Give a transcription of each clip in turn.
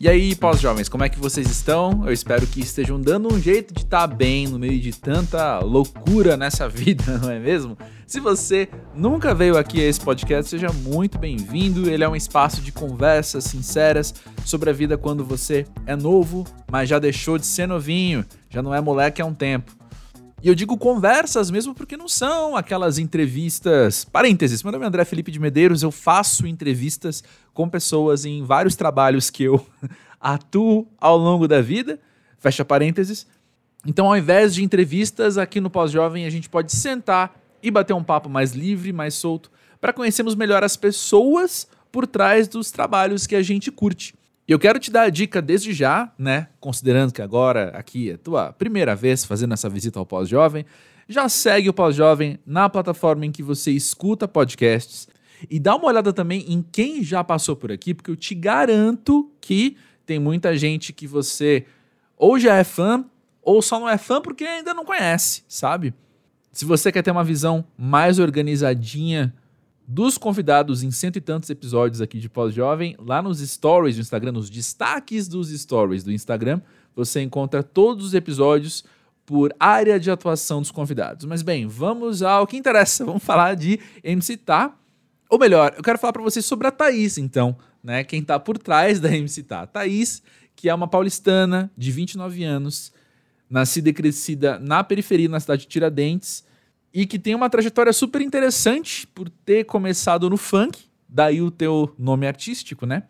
E aí, pós-jovens, como é que vocês estão? Eu espero que estejam dando um jeito de estar tá bem no meio de tanta loucura nessa vida, não é mesmo? Se você nunca veio aqui a esse podcast, seja muito bem-vindo. Ele é um espaço de conversas sinceras sobre a vida quando você é novo, mas já deixou de ser novinho, já não é moleque há um tempo. E eu digo conversas mesmo porque não são aquelas entrevistas. Parênteses, meu nome é André Felipe de Medeiros, eu faço entrevistas com pessoas em vários trabalhos que eu atuo ao longo da vida. Fecha parênteses. Então, ao invés de entrevistas aqui no Pós-Jovem, a gente pode sentar e bater um papo mais livre, mais solto, para conhecermos melhor as pessoas por trás dos trabalhos que a gente curte. E eu quero te dar a dica desde já, né? Considerando que agora aqui é tua primeira vez fazendo essa visita ao Pós-Jovem, já segue o Pós-Jovem na plataforma em que você escuta podcasts e dá uma olhada também em quem já passou por aqui, porque eu te garanto que tem muita gente que você ou já é fã ou só não é fã porque ainda não conhece, sabe? Se você quer ter uma visão mais organizadinha dos convidados em cento e tantos episódios aqui de Pós-Jovem, lá nos stories do Instagram, nos destaques dos stories do Instagram, você encontra todos os episódios por área de atuação dos convidados. Mas bem, vamos ao que interessa. Vamos falar de MC Tá. Ou melhor, eu quero falar para vocês sobre a Thaís, então, né? Quem tá por trás da MC Tá. Thaís, que é uma paulistana de 29 anos, nascida e crescida na periferia, na cidade de Tiradentes, e que tem uma trajetória super interessante por ter começado no funk, daí o teu nome artístico, né?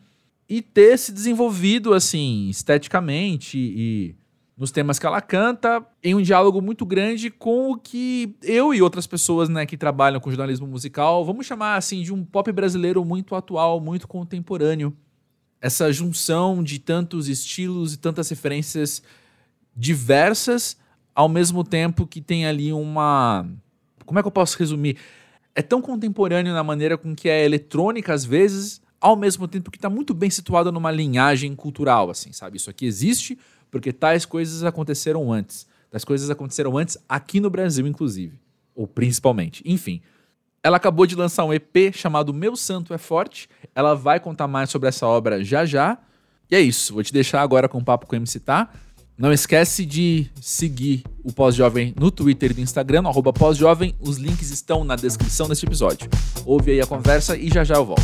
E ter se desenvolvido assim, esteticamente e nos temas que ela canta, em um diálogo muito grande com o que eu e outras pessoas, né, que trabalham com jornalismo musical, vamos chamar assim de um pop brasileiro muito atual, muito contemporâneo. Essa junção de tantos estilos e tantas referências diversas, ao mesmo tempo que tem ali uma como é que eu posso resumir? É tão contemporâneo na maneira com que é eletrônica às vezes, ao mesmo tempo que está muito bem situada numa linhagem cultural, assim, sabe? Isso aqui existe porque tais coisas aconteceram antes. Tais coisas aconteceram antes aqui no Brasil, inclusive. Ou principalmente. Enfim. Ela acabou de lançar um EP chamado Meu Santo é Forte. Ela vai contar mais sobre essa obra já já. E é isso. Vou te deixar agora com o papo com o MC Tá. Não esquece de seguir o Pós-Jovem no Twitter e no Instagram, no arroba Pós-Jovem. Os links estão na descrição deste episódio. Ouve aí a conversa e já já eu volto.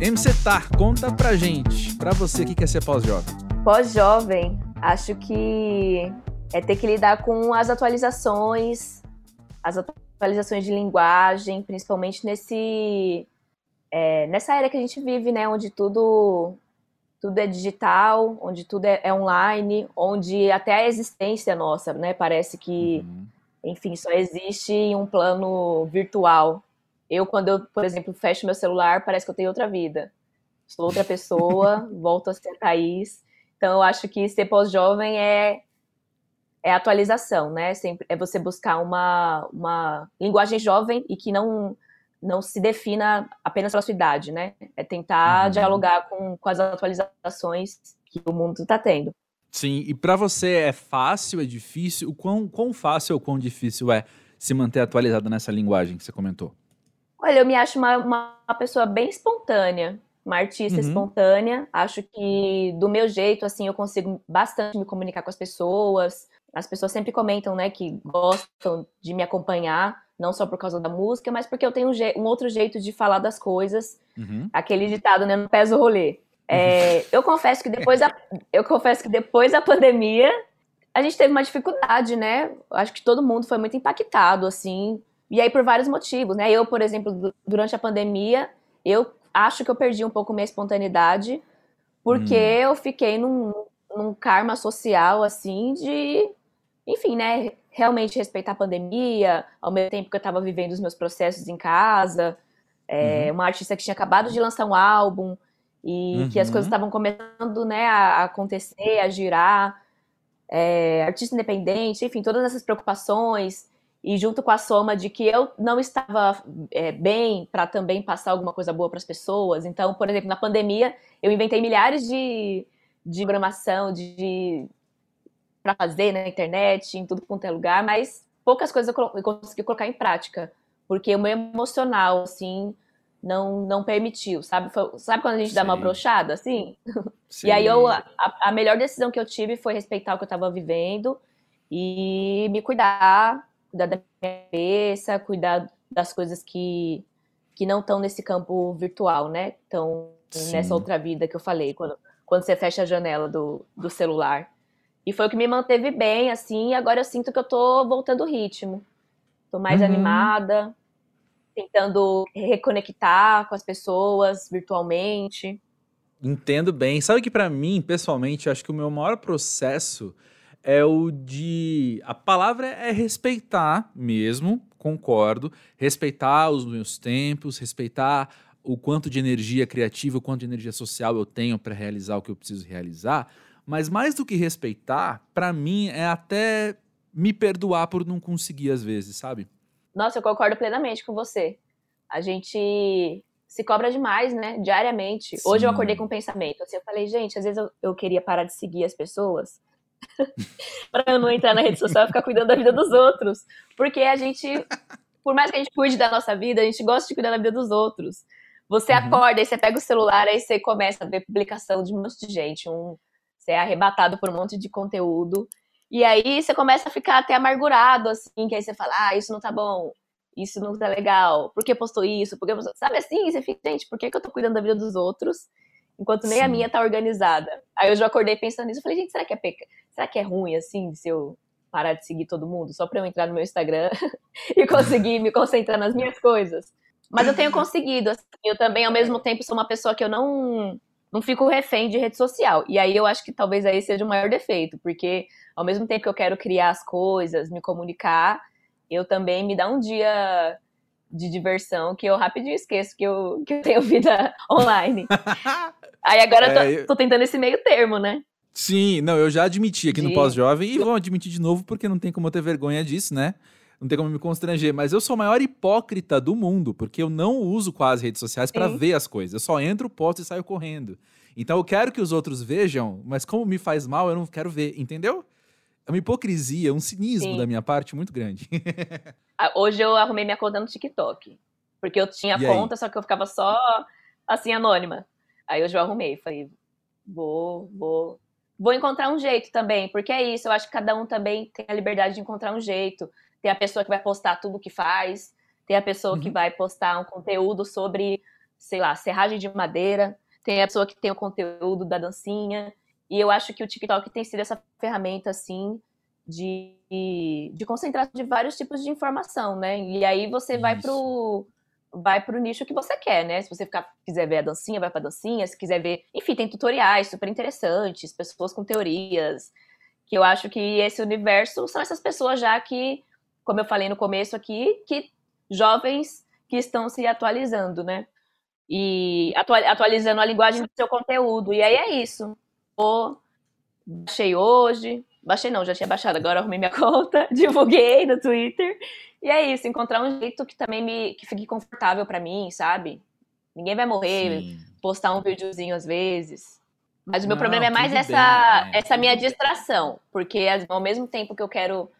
MC Tá, conta pra gente, pra você que quer ser pós-jovem. Pós-jovem, acho que é ter que lidar com as atualizações, as atualizações atualizações de linguagem, principalmente nesse é, nessa era que a gente vive, né, onde tudo tudo é digital, onde tudo é, é online, onde até a existência nossa, né, parece que, uhum. enfim, só existe em um plano virtual. Eu, quando eu, por exemplo, fecho meu celular, parece que eu tenho outra vida. Sou outra pessoa, volto a ser Thaís. Então, eu acho que ser pós-jovem é é atualização, né? Sempre é você buscar uma, uma linguagem jovem e que não não se defina apenas pela sua idade, né? É tentar uhum. dialogar com, com as atualizações que o mundo está tendo. Sim, e para você é fácil, é difícil? O quão, quão fácil ou quão difícil é se manter atualizada nessa linguagem que você comentou? Olha, eu me acho uma, uma pessoa bem espontânea, uma artista uhum. espontânea. Acho que do meu jeito, assim, eu consigo bastante me comunicar com as pessoas, as pessoas sempre comentam, né, que gostam de me acompanhar, não só por causa da música, mas porque eu tenho um, um outro jeito de falar das coisas. Uhum. Aquele ditado, né, no pés o rolê. É, uhum. eu confesso que depois da, eu confesso que depois da pandemia a gente teve uma dificuldade, né? Acho que todo mundo foi muito impactado, assim. E aí por vários motivos, né? Eu, por exemplo, durante a pandemia, eu acho que eu perdi um pouco minha espontaneidade, porque hum. eu fiquei num, num karma social, assim, de enfim, né, realmente respeitar a pandemia, ao mesmo tempo que eu estava vivendo os meus processos em casa, é, uhum. uma artista que tinha acabado de lançar um álbum e uhum. que as coisas uhum. estavam começando, né, a acontecer, a girar, é, artista independente, enfim, todas essas preocupações e junto com a soma de que eu não estava é, bem para também passar alguma coisa boa para as pessoas. Então, por exemplo, na pandemia, eu inventei milhares de, de programação, de, para fazer na internet, em tudo quanto é lugar, mas poucas coisas eu, consegui colocar em prática, porque o meu emocional, assim, não, não permitiu, sabe? Foi, sabe quando a gente Sim. dá uma brochada, assim? Sim. E aí eu, a, a, melhor decisão que eu tive foi respeitar o que eu estava vivendo e me cuidar, cuidar da minha cabeça, cuidar das coisas que, que não estão nesse campo virtual, né? Estão nessa outra vida que eu falei, quando, quando você fecha a janela do, do celular. E foi o que me manteve bem, assim, e agora eu sinto que eu tô voltando o ritmo. Tô mais uhum. animada, tentando reconectar com as pessoas virtualmente. Entendo bem. Sabe que para mim, pessoalmente, acho que o meu maior processo é o de a palavra é respeitar mesmo, concordo, respeitar os meus tempos, respeitar o quanto de energia criativa, o quanto de energia social eu tenho para realizar o que eu preciso realizar, mas mais do que respeitar, para mim é até me perdoar por não conseguir às vezes, sabe? Nossa, eu concordo plenamente com você. A gente se cobra demais, né? Diariamente. Sim. Hoje eu acordei com um pensamento. Assim, eu falei, gente, às vezes eu, eu queria parar de seguir as pessoas para eu não entrar na rede social e ficar cuidando da vida dos outros. Porque a gente, por mais que a gente cuide da nossa vida, a gente gosta de cuidar da vida dos outros. Você uhum. acorda, aí você pega o celular, aí você começa a ver publicação de um monte de gente. Um, você é arrebatado por um monte de conteúdo. E aí você começa a ficar até amargurado, assim, que aí você fala, ah, isso não tá bom, isso não tá legal, por que postou isso? Por que postou... Sabe assim? Você fica, gente, por que, que eu tô cuidando da vida dos outros enquanto nem Sim. a minha tá organizada? Aí eu já acordei pensando nisso, eu falei, gente, será que é peca... será que é ruim, assim, se eu parar de seguir todo mundo só pra eu entrar no meu Instagram e conseguir me concentrar nas minhas coisas? Mas eu tenho conseguido, assim, eu também, ao mesmo tempo, sou uma pessoa que eu não não fico refém de rede social. E aí eu acho que talvez aí seja o maior defeito, porque ao mesmo tempo que eu quero criar as coisas, me comunicar, eu também me dá um dia de diversão que eu rapidinho esqueço que eu, que eu tenho vida online. aí agora é, eu tô, tô, tentando esse meio termo, né? Sim, não, eu já admiti aqui de... no Pós-Jovem e vou admitir de novo porque não tem como eu ter vergonha disso, né? Não tem como me constranger, mas eu sou o maior hipócrita do mundo, porque eu não uso quase redes sociais para ver as coisas. Eu só entro, posto e saio correndo. Então eu quero que os outros vejam, mas como me faz mal, eu não quero ver, entendeu? É uma hipocrisia, um cinismo Sim. da minha parte muito grande. Ah, hoje eu arrumei minha conta no TikTok. Porque eu tinha e conta, aí? só que eu ficava só assim, anônima. Aí hoje eu arrumei, falei, vou, vou. Vou encontrar um jeito também, porque é isso, eu acho que cada um também tem a liberdade de encontrar um jeito. Tem a pessoa que vai postar tudo o que faz, tem a pessoa uhum. que vai postar um conteúdo sobre, sei lá, serragem de madeira, tem a pessoa que tem o conteúdo da dancinha. E eu acho que o TikTok tem sido essa ferramenta, assim, de, de concentração de vários tipos de informação, né? E aí você Isso. vai pro vai pro nicho que você quer, né? Se você ficar, quiser ver a dancinha, vai pra dancinha. Se quiser ver... Enfim, tem tutoriais super interessantes, pessoas com teorias. Que eu acho que esse universo são essas pessoas já que como eu falei no começo aqui, que jovens que estão se atualizando, né? E atualizando a linguagem do seu conteúdo. E aí é isso. Eu baixei hoje, baixei não, já tinha baixado, agora arrumei minha conta, divulguei no Twitter. E é isso, encontrar um jeito que também me que fique confortável para mim, sabe? Ninguém vai morrer, Sim. postar um videozinho às vezes. Mas o meu não, problema é mais essa, bem, é, essa minha distração, porque ao mesmo tempo que eu quero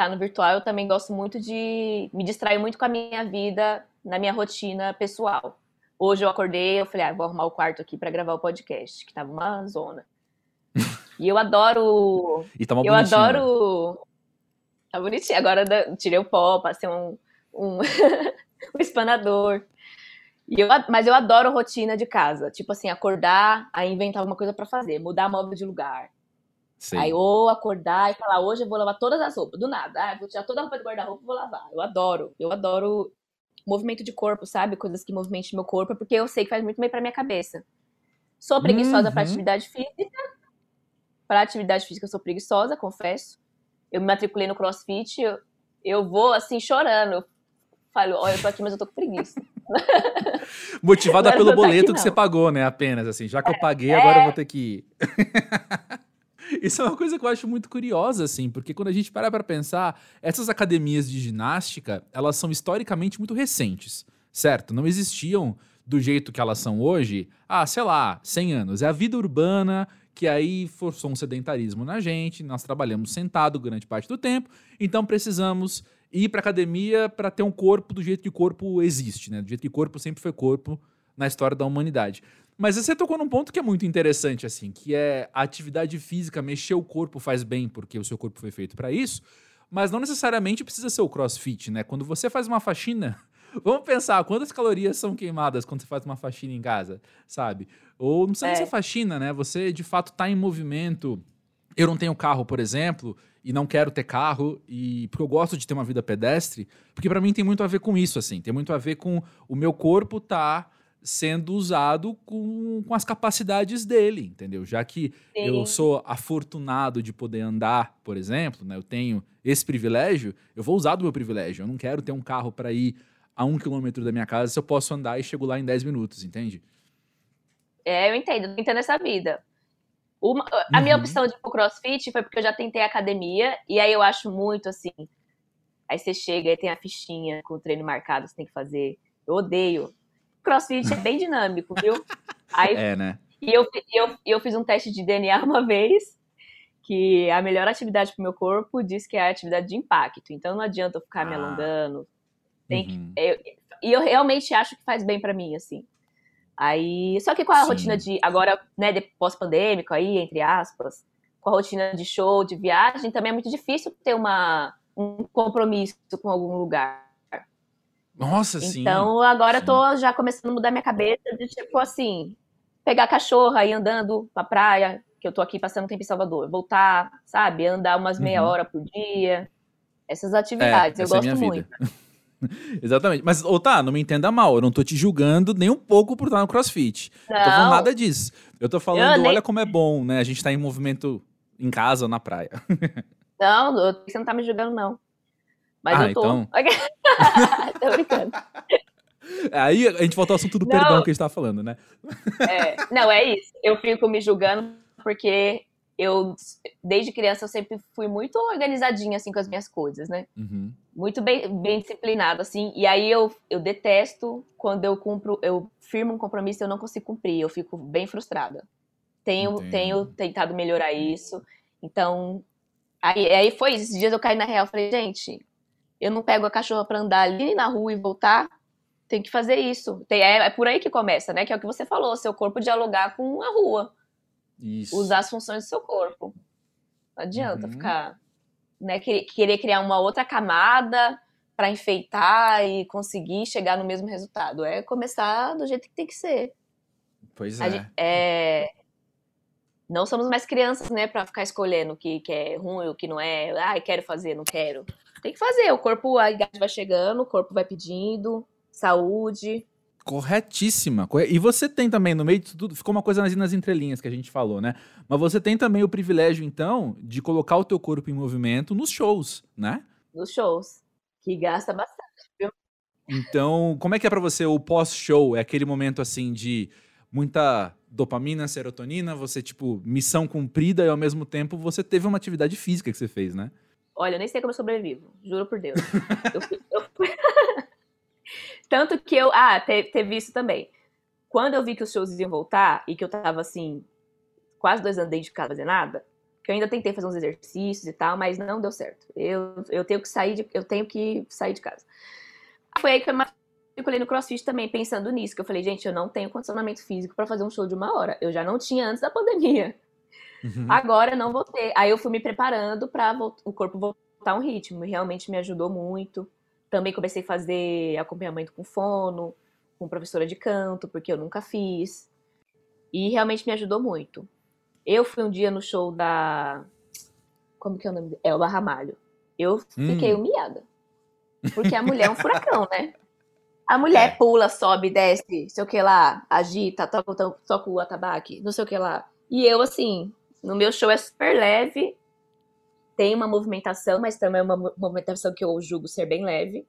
tá no virtual, eu também gosto muito de me distrair muito com a minha vida, na minha rotina pessoal. Hoje eu acordei, eu falei, ah, vou arrumar o quarto aqui para gravar o podcast, que tava uma zona. e eu adoro. E tá uma Eu adoro. Tá bonitinho. Agora tirei o pó, passei um, um, um espanador. E eu, mas eu adoro rotina de casa. Tipo assim, acordar, aí inventar alguma coisa para fazer, mudar móvel de lugar, Sim. Aí ou acordar e falar, hoje eu vou lavar todas as roupas, do nada. Ah, vou tirar toda a roupa do guarda-roupa e vou lavar. Eu adoro. Eu adoro movimento de corpo, sabe? Coisas que movimentem meu corpo, porque eu sei que faz muito bem pra minha cabeça. Sou preguiçosa uhum. para atividade física. Para atividade física eu sou preguiçosa, confesso. Eu me matriculei no CrossFit, eu, eu vou assim chorando. Eu falo, olha, eu tô aqui, mas eu tô com preguiça. Motivada pelo boleto aqui, que você pagou, né? Apenas assim, já que eu paguei, é... agora eu vou ter que ir. Isso é uma coisa que eu acho muito curiosa, assim, porque quando a gente para pra pensar, essas academias de ginástica, elas são historicamente muito recentes, certo? Não existiam do jeito que elas são hoje há, sei lá, 100 anos. É a vida urbana que aí forçou um sedentarismo na gente, nós trabalhamos sentado grande parte do tempo, então precisamos ir para academia para ter um corpo do jeito que o corpo existe, né? Do jeito que o corpo sempre foi corpo na história da humanidade. Mas você tocou num ponto que é muito interessante, assim, que é a atividade física, mexer o corpo faz bem porque o seu corpo foi feito para isso, mas não necessariamente precisa ser o crossfit, né? Quando você faz uma faxina, vamos pensar quantas calorias são queimadas quando você faz uma faxina em casa, sabe? Ou não precisa é. ser faxina, né? Você de fato tá em movimento. Eu não tenho carro, por exemplo, e não quero ter carro e porque eu gosto de ter uma vida pedestre, porque para mim tem muito a ver com isso assim, tem muito a ver com o meu corpo tá sendo usado com, com as capacidades dele, entendeu? Já que Sim. eu sou afortunado de poder andar, por exemplo, né? Eu tenho esse privilégio, eu vou usar do meu privilégio. Eu não quero ter um carro para ir a um quilômetro da minha casa se eu posso andar e chego lá em 10 minutos, entende? É, eu entendo, eu entendo essa vida. Uma, a uhum. minha opção de ir pro crossfit foi porque eu já tentei academia, e aí eu acho muito assim. Aí você chega e tem a fichinha com o treino marcado, você tem que fazer. Eu odeio. Crossfit é bem dinâmico, viu? Aí, é, né? E eu, eu, eu fiz um teste de DNA uma vez, que a melhor atividade para o meu corpo diz que é a atividade de impacto. Então não adianta eu ficar ah. me alongando. Tem uhum. que, eu, e eu realmente acho que faz bem para mim, assim. Aí, só que com a Sim. rotina de agora, né, pós-pandêmico aí, entre aspas, com a rotina de show, de viagem, também é muito difícil ter uma, um compromisso com algum lugar. Nossa, sim. Então agora sim. eu tô já começando a mudar minha cabeça de tipo assim, pegar cachorra e andando pra praia, que eu tô aqui passando tempo em Salvador, voltar, sabe, andar umas meia uhum. hora por dia. Essas atividades, é, eu gosto é muito. Exatamente. Mas, ô, tá, não me entenda mal. Eu não tô te julgando nem um pouco por estar no crossfit. Não, tô falando nada disso. Eu tô falando, eu olha nem... como é bom, né? A gente tá em movimento em casa ou na praia. não, você não tá me julgando, não. Mas ah, eu tô. Então... tô brincando. Aí a gente voltou ao assunto do não, perdão que a gente tava falando, né? É, não, é isso. Eu fico me julgando porque eu, desde criança, eu sempre fui muito organizadinha, assim, com as minhas coisas, né? Uhum. Muito bem, bem disciplinada, assim. E aí eu, eu detesto quando eu cumpro, eu firmo um compromisso e eu não consigo cumprir. Eu fico bem frustrada. Tenho, tenho tentado melhorar isso. Então, aí, aí foi isso. Esses dias eu caí na real, falei, gente, eu não pego a cachorra pra andar ali na rua e voltar. Tem que fazer isso. Tem, é, é por aí que começa, né? Que é o que você falou, seu corpo dialogar com a rua. Isso. Usar as funções do seu corpo. Não adianta uhum. ficar, né, querer criar uma outra camada para enfeitar e conseguir chegar no mesmo resultado. É começar do jeito que tem que ser. Pois é. Gente, é não somos mais crianças, né, para ficar escolhendo o que, que é ruim, o que não é. Ah, quero fazer, não quero. Tem que fazer. O corpo, a idade vai chegando, o corpo vai pedindo, saúde. Corretíssima. E você tem também, no meio de tudo, ficou uma coisa nas, nas entrelinhas que a gente falou, né? Mas você tem também o privilégio, então, de colocar o teu corpo em movimento nos shows, né? Nos shows, que gasta bastante, viu? Então, como é que é para você o pós-show? É aquele momento, assim, de muita dopamina, serotonina, você, tipo, missão cumprida e ao mesmo tempo você teve uma atividade física que você fez, né? Olha, eu nem sei como eu sobrevivo, juro por Deus. eu, eu... Tanto que eu. Ah, teve, isso também. Quando eu vi que os shows iam voltar e que eu tava assim, quase dois anos dentro de casa fazer nada, que eu ainda tentei fazer uns exercícios e tal, mas não deu certo. Eu, eu tenho que sair de, eu tenho que sair de casa. Foi aí que eu matriculei no CrossFit também, pensando nisso, que eu falei, gente, eu não tenho condicionamento físico para fazer um show de uma hora. Eu já não tinha antes da pandemia. Uhum. Agora não vou ter. Aí eu fui me preparando para o corpo voltar a um ritmo. E realmente me ajudou muito. Também comecei a fazer acompanhamento com fono, com professora de canto, porque eu nunca fiz. E realmente me ajudou muito. Eu fui um dia no show da. Como que é o nome? Elba Ramalho. Eu fiquei hum. humilhada. Porque a mulher é um furacão, né? A mulher é. pula, sobe, desce, sei o que lá, agita, toca, toca o atabaque, não sei o que lá. E eu, assim, no meu show é super leve, tem uma movimentação, mas também é uma movimentação que eu julgo ser bem leve.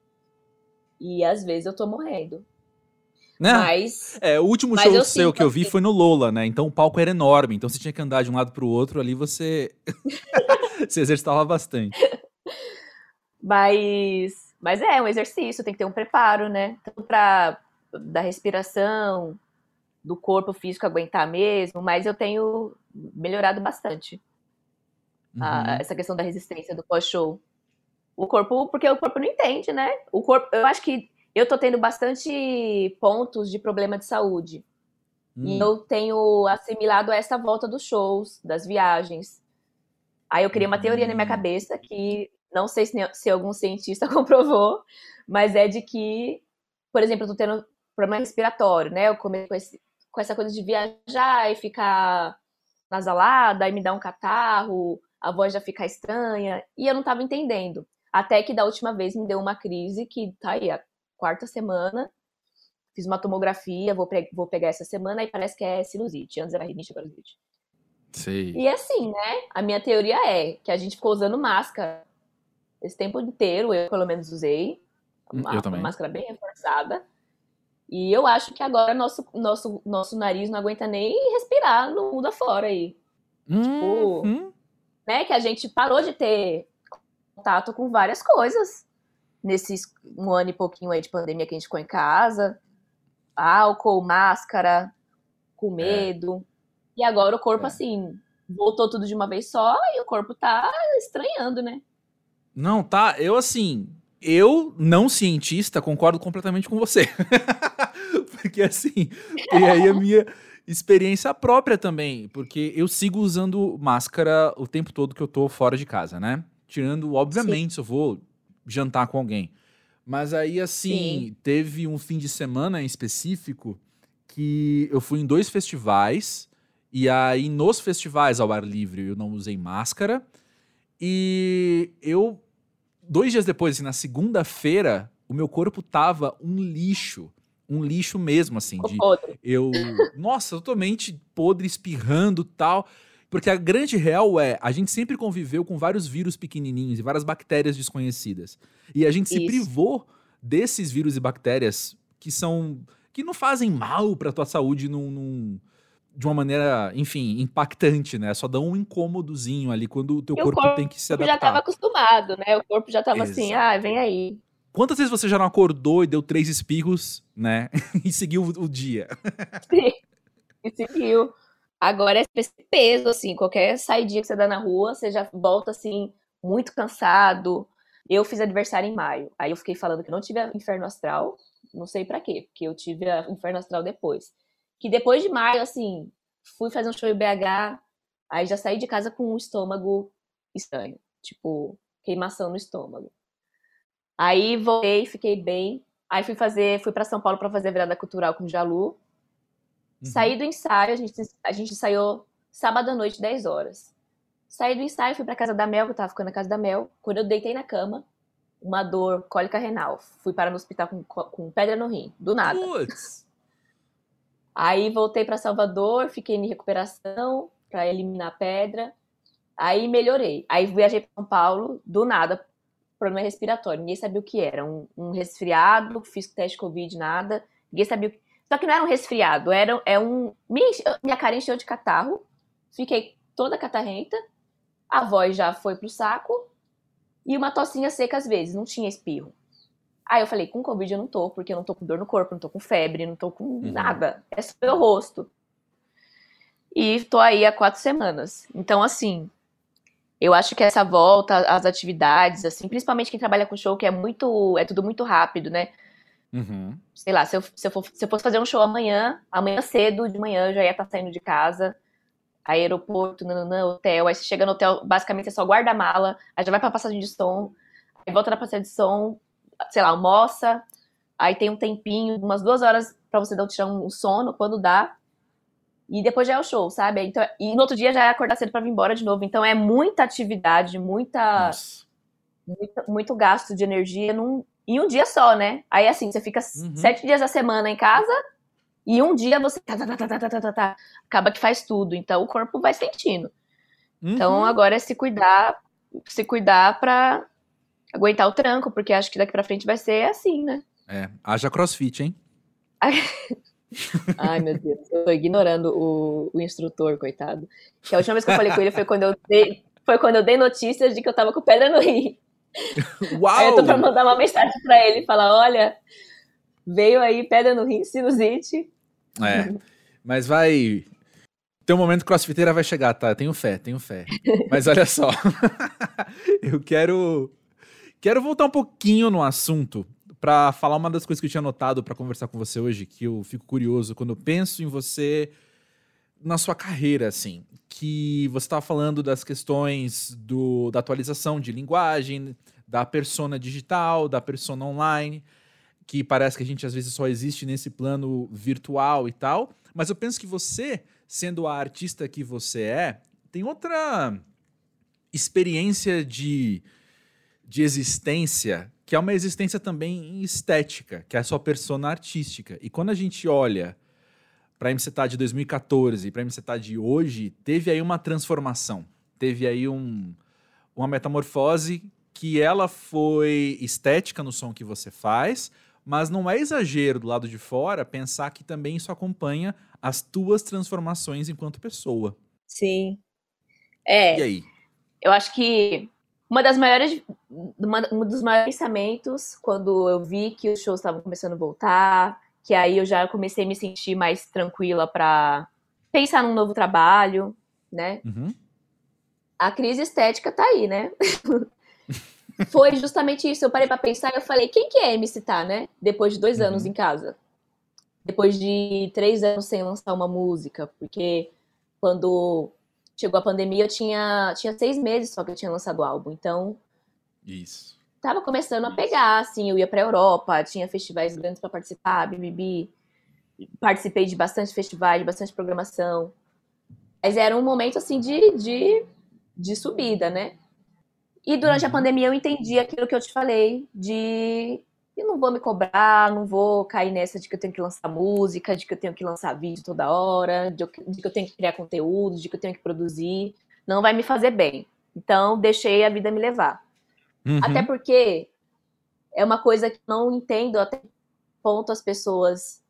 E às vezes eu tô morrendo. Né? Mas. É, o último show seu que eu vi assim. foi no Lola, né? Então o palco era enorme. Então você tinha que andar de um lado pro outro ali, você. você exercitava bastante. Mas. Mas é um exercício, tem que ter um preparo, né? Tanto pra. da respiração, do corpo físico aguentar mesmo, mas eu tenho melhorado bastante. Uhum. A, essa questão da resistência do pós-show. O corpo, porque o corpo não entende, né? O corpo, eu acho que eu tô tendo bastante pontos de problema de saúde. Hum. E eu tenho assimilado essa volta dos shows, das viagens. Aí eu criei uma teoria na minha hum. cabeça que não sei se, se algum cientista comprovou, mas é de que, por exemplo, eu tô tendo problema respiratório, né? Eu comecei com, esse, com essa coisa de viajar e ficar nasalada, aí me dá um catarro, a voz já fica estranha, e eu não tava entendendo. Até que da última vez me deu uma crise que tá aí, a quarta semana, fiz uma tomografia, vou, vou pegar essa semana e parece que é sinusite. Antes era rinite, agora é sinusite. Sim. E assim, né? A minha teoria é que a gente ficou usando máscara esse tempo inteiro, eu pelo menos usei. Uma, eu também. máscara bem reforçada. E eu acho que agora nosso, nosso, nosso nariz não aguenta nem respirar no mundo afora aí. Hum, tipo, hum. né? Que a gente parou de ter contato com várias coisas nesses um ano e pouquinho aí de pandemia que a gente ficou em casa. Álcool, máscara, com é. medo. É. E agora o corpo, é. assim, voltou tudo de uma vez só e o corpo tá estranhando, né? Não, tá. Eu, assim, eu, não cientista, concordo completamente com você. porque, assim, tem aí a minha experiência própria também. Porque eu sigo usando máscara o tempo todo que eu tô fora de casa, né? Tirando, obviamente, Sim. se eu vou jantar com alguém. Mas aí, assim, Sim. teve um fim de semana em específico que eu fui em dois festivais. E aí, nos festivais ao ar livre, eu não usei máscara. E eu, dois dias depois, assim, na segunda-feira, o meu corpo tava um lixo. Um lixo mesmo, assim. De, podre. eu. Nossa, totalmente podre, espirrando tal. Porque a grande real é, a gente sempre conviveu com vários vírus pequenininhos e várias bactérias desconhecidas. E a gente se Isso. privou desses vírus e bactérias que são que não fazem mal para tua saúde num, num, de uma maneira, enfim, impactante, né? Só dá um incômodozinho ali quando o teu corpo, o corpo, tem que se adaptar. já estava acostumado, né? O corpo já estava assim, ah, vem aí. Quantas vezes você já não acordou e deu três espirros, né? e seguiu o dia? Sim, e seguiu. Agora é esse peso, assim, qualquer saidinha que você dá na rua, você já volta, assim, muito cansado. Eu fiz aniversário em maio, aí eu fiquei falando que não tive inferno astral, não sei para quê, porque eu tive a inferno astral depois. Que depois de maio, assim, fui fazer um show em BH, aí já saí de casa com um estômago estranho, tipo, queimação no estômago. Aí voltei, fiquei bem. Aí fui fazer, fui para São Paulo para fazer a virada cultural com o Jalu. Uhum. Saí do ensaio, a gente, a gente ensaiou sábado à noite, 10 horas. Saí do ensaio, fui pra casa da Mel, que eu tava ficando na casa da Mel. Quando eu deitei na cama, uma dor cólica renal. Fui parar no hospital com, com pedra no rim, do nada. Putz. Aí voltei para Salvador, fiquei em recuperação para eliminar a pedra. Aí melhorei. Aí viajei para São Paulo, do nada, problema respiratório. Ninguém sabia o que era. Um, um resfriado, fiz teste de Covid, nada. Ninguém sabia o que só que não era um resfriado, era é um. Minha cara encheu de catarro, fiquei toda catarrenta, a voz já foi pro saco e uma tossinha seca às vezes, não tinha espirro. Aí eu falei, com Covid eu não tô, porque eu não tô com dor no corpo, não tô com febre, não tô com uhum. nada. É só meu rosto. E tô aí há quatro semanas. Então, assim, eu acho que essa volta às atividades, assim, principalmente quem trabalha com show, que é muito. é tudo muito rápido, né? Uhum. Sei lá, se eu, se, eu for, se eu fosse fazer um show amanhã, amanhã cedo, de manhã, eu já ia estar tá saindo de casa, aeroporto, nananã, hotel. Aí você chega no hotel, basicamente é só guarda-mala, aí já vai pra passagem de som, aí volta na passagem de som, sei lá, almoça, aí tem um tempinho, umas duas horas para você dar, tirar um sono, quando dá. E depois já é o show, sabe? Então, e no outro dia já é acordar cedo para vir embora de novo. Então é muita atividade, muita, muito, muito gasto de energia num, em um dia só, né? Aí assim, você fica uhum. sete dias da semana em casa e um dia você tá, tá, tá, tá, acaba que faz tudo. Então o corpo vai sentindo. Uhum. Então agora é se cuidar, se cuidar pra aguentar o tranco, porque acho que daqui pra frente vai ser assim, né? É, haja crossfit, hein? Ai, meu Deus, eu tô ignorando o, o instrutor, coitado. Que a última vez que eu falei com ele foi quando eu dei, foi quando eu dei notícias de que eu tava com pedra no rim. Uau! Aí eu tô pra mandar uma mensagem pra ele, falar, olha, veio aí pedra no rim, sinusite. É, mas vai... Teu momento crossfiteira vai chegar, tá? Tenho fé, tenho fé. Mas olha só. eu quero. Quero voltar um pouquinho no assunto para falar uma das coisas que eu tinha notado para conversar com você hoje, que eu fico curioso quando eu penso em você na sua carreira, assim, que você estava falando das questões do, da atualização de linguagem, da persona digital, da persona online, que parece que a gente às vezes só existe nesse plano virtual e tal. Mas eu penso que você, sendo a artista que você é, tem outra experiência de, de existência que é uma existência também estética, que é a sua persona artística. E quando a gente olha para a MCTA de 2014 e para a MCTA de hoje, teve aí uma transformação, teve aí um, uma metamorfose que ela foi estética no som que você faz, mas não é exagero do lado de fora pensar que também isso acompanha as tuas transformações enquanto pessoa. Sim. É. E aí? Eu acho que uma das maiores, uma, um dos maiores pensamentos quando eu vi que os shows estavam começando a voltar, que aí eu já comecei a me sentir mais tranquila para pensar num novo trabalho, né? Uhum. A crise estética tá aí, né? Foi justamente isso. Eu parei para pensar e eu falei, quem que é MC Tá, né? Depois de dois uhum. anos em casa. Depois de três anos sem lançar uma música, porque quando chegou a pandemia, eu tinha, tinha seis meses só que eu tinha lançado o álbum. Então. Isso. Tava começando Isso. a pegar, assim, eu ia pra Europa, tinha festivais grandes para participar, BBB. Participei de bastante festivais, de bastante programação. Mas era um momento, assim, de, de, de subida, né? E durante uhum. a pandemia eu entendi aquilo que eu te falei, de e não vou me cobrar, não vou cair nessa de que eu tenho que lançar música, de que eu tenho que lançar vídeo toda hora, de, que eu tenho que criar conteúdo, de que eu tenho que produzir. Não vai me fazer bem. Então, deixei a vida me levar. Uhum. Até porque é uma coisa que não entendo até ponto as pessoas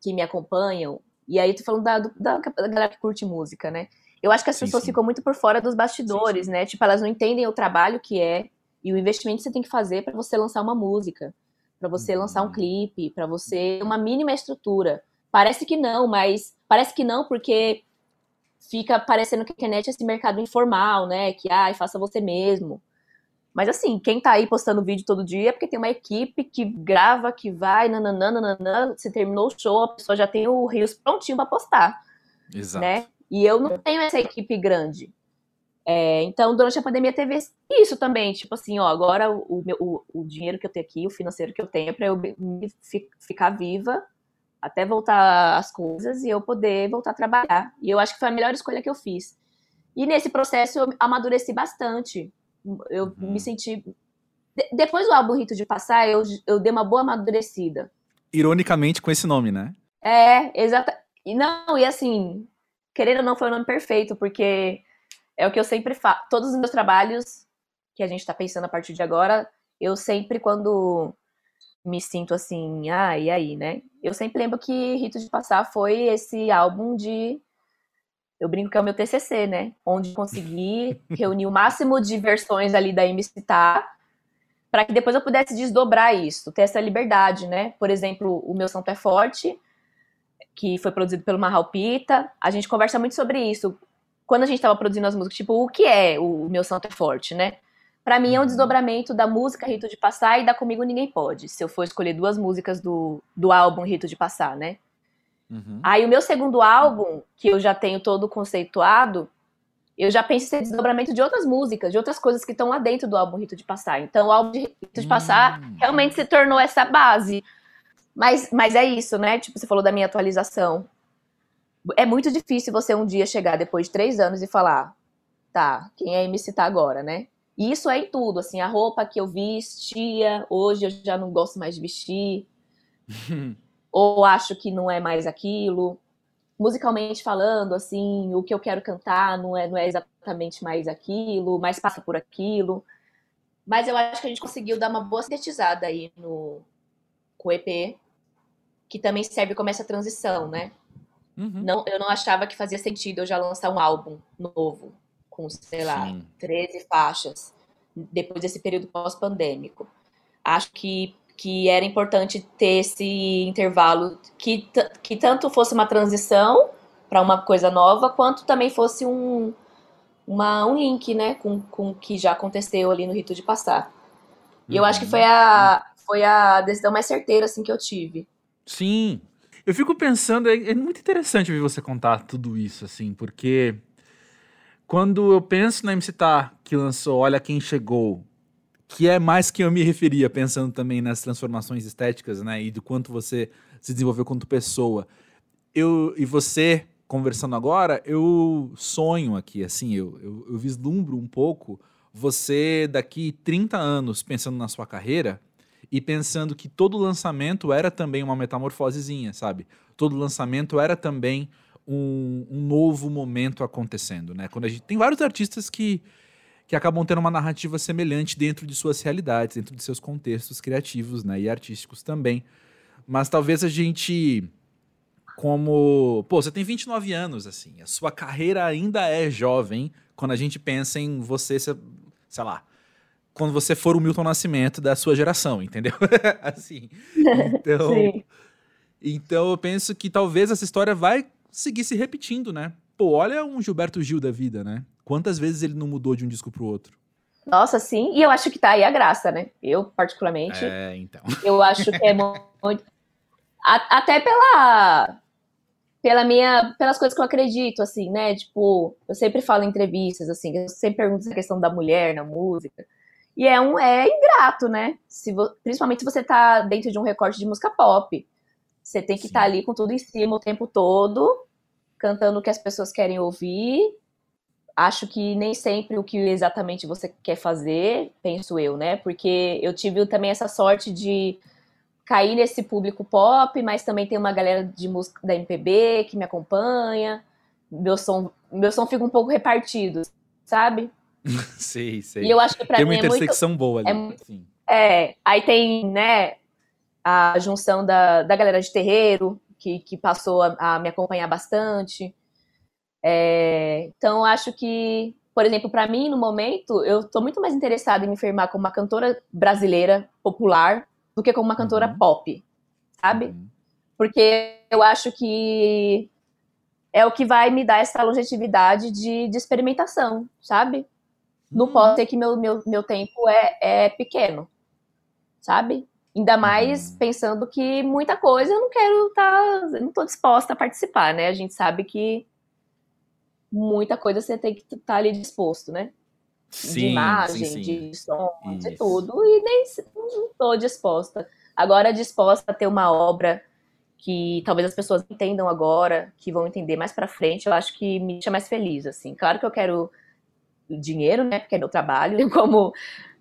que me acompanham. E aí, tô falando da, da, da galera que curte música, né? Eu acho que as sim, pessoas sim. ficam muito por fora dos bastidores, sim, né? Tipo, elas não entendem o trabalho que é e o investimento que você tem que fazer para você lançar uma música para você lançar um uhum. clipe, para você uma mínima estrutura. Parece que não, mas parece que não porque fica parecendo que a internet é esse mercado informal, né? Que ai, faça você mesmo. Mas assim, quem tá aí postando vídeo todo dia é porque tem uma equipe que grava, que vai, nananã, nananã, você terminou o show, a pessoa já tem o Rios prontinho para postar. Exato. Né? E eu não tenho essa equipe grande. É, então, durante a pandemia teve isso também, tipo assim, ó, agora o, o, o dinheiro que eu tenho aqui, o financeiro que eu tenho, é para eu me, ficar viva até voltar as coisas e eu poder voltar a trabalhar. E eu acho que foi a melhor escolha que eu fiz. E nesse processo eu amadureci bastante. Eu uhum. me senti. De, depois do álbum Rito de Passar, eu, eu dei uma boa amadurecida. Ironicamente com esse nome, né? É, exato. E não, e assim, querendo ou não, foi o nome perfeito, porque é o que eu sempre faço. Todos os meus trabalhos que a gente está pensando a partir de agora, eu sempre, quando me sinto assim, ah, e aí, né? Eu sempre lembro que Rito de Passar foi esse álbum de. Eu brinco que é o meu TCC, né? Onde consegui reunir o máximo de versões ali da MC Tá, para que depois eu pudesse desdobrar isso, ter essa liberdade, né? Por exemplo, o meu Santo é Forte, que foi produzido pelo Marral Pita. A gente conversa muito sobre isso quando a gente tava produzindo as músicas, tipo, o que é o Meu Santo é Forte, né? Para mim é um uhum. desdobramento da música Rito de Passar e da Comigo Ninguém Pode, se eu for escolher duas músicas do, do álbum Rito de Passar, né? Uhum. Aí o meu segundo álbum, que eu já tenho todo conceituado, eu já penso em ser desdobramento de outras músicas, de outras coisas que estão lá dentro do álbum Rito de Passar. Então o álbum de Rito de Passar uhum. realmente se tornou essa base. Mas, mas é isso, né? Tipo, você falou da minha atualização é muito difícil você um dia chegar depois de três anos e falar, tá, quem é MC tá agora, né? E isso é em tudo, assim, a roupa que eu vestia, hoje eu já não gosto mais de vestir, ou acho que não é mais aquilo. Musicalmente falando, assim, o que eu quero cantar não é, não é exatamente mais aquilo, mas passa por aquilo. Mas eu acho que a gente conseguiu dar uma boa sintetizada aí no com o EP, que também serve como essa transição, né? Uhum. Não, eu não achava que fazia sentido eu já lançar um álbum novo, com, sei lá, Sim. 13 faixas, depois desse período pós-pandêmico. Acho que, que era importante ter esse intervalo, que, que tanto fosse uma transição, para uma coisa nova, quanto também fosse um, uma, um link, né, com, com o que já aconteceu ali no rito de passar. E eu acho que foi a, foi a decisão mais certeira, assim, que eu tive. Sim. Eu fico pensando, é, é muito interessante ver você contar tudo isso, assim, porque quando eu penso na MC Tá, que lançou Olha Quem Chegou, que é mais que eu me referia, pensando também nas transformações estéticas, né, e do quanto você se desenvolveu quanto pessoa. Eu e você conversando agora, eu sonho aqui, assim, eu, eu, eu vislumbro um pouco você daqui 30 anos pensando na sua carreira e pensando que todo lançamento era também uma metamorfosezinha, sabe? Todo lançamento era também um, um, novo momento acontecendo, né? Quando a gente tem vários artistas que que acabam tendo uma narrativa semelhante dentro de suas realidades, dentro de seus contextos criativos, né, e artísticos também. Mas talvez a gente como, pô, você tem 29 anos, assim, a sua carreira ainda é jovem quando a gente pensa em você, sei lá, quando você for o Milton Nascimento da sua geração, entendeu? assim, então, então eu penso que talvez essa história vai seguir se repetindo, né? Pô, olha um Gilberto Gil da vida, né? Quantas vezes ele não mudou de um disco pro outro? Nossa, sim, e eu acho que tá aí a graça, né? Eu, particularmente. É, então. Eu acho que é muito. Até pela pela minha, pelas coisas que eu acredito, assim, né? Tipo, eu sempre falo em entrevistas, assim, eu sempre pergunto essa questão da mulher na música. E é um é ingrato, né? Se vo, principalmente se você tá dentro de um recorte de música pop. Você tem que estar tá ali com tudo em cima o tempo todo, cantando o que as pessoas querem ouvir. Acho que nem sempre o que exatamente você quer fazer, penso eu, né? Porque eu tive também essa sorte de cair nesse público pop, mas também tem uma galera de música da MPB que me acompanha. Meu som, meu som fica um pouco repartido, sabe? sei, sei. E eu acho que pra tem mim uma intersecção é muito, boa ali. É, é, aí tem, né, a junção da, da galera de terreiro, que, que passou a, a me acompanhar bastante. É, então, acho que, por exemplo, para mim, no momento, eu estou muito mais interessada em me firmar como uma cantora brasileira popular do que como uma cantora uhum. pop, sabe? Uhum. Porque eu acho que é o que vai me dar essa longevidade de, de experimentação, sabe? Não uhum. pode ser que meu, meu, meu tempo é, é pequeno, sabe? Ainda mais uhum. pensando que muita coisa eu não quero estar, tá, não estou disposta a participar, né? A gente sabe que muita coisa você tem que estar tá ali disposto, né? sim, de imagem, sim, sim. de som, Isso. de tudo, e nem estou disposta. Agora, disposta a ter uma obra que talvez as pessoas entendam agora, que vão entender mais para frente, eu acho que me deixa mais feliz, assim. Claro que eu quero dinheiro, né, porque é meu trabalho, como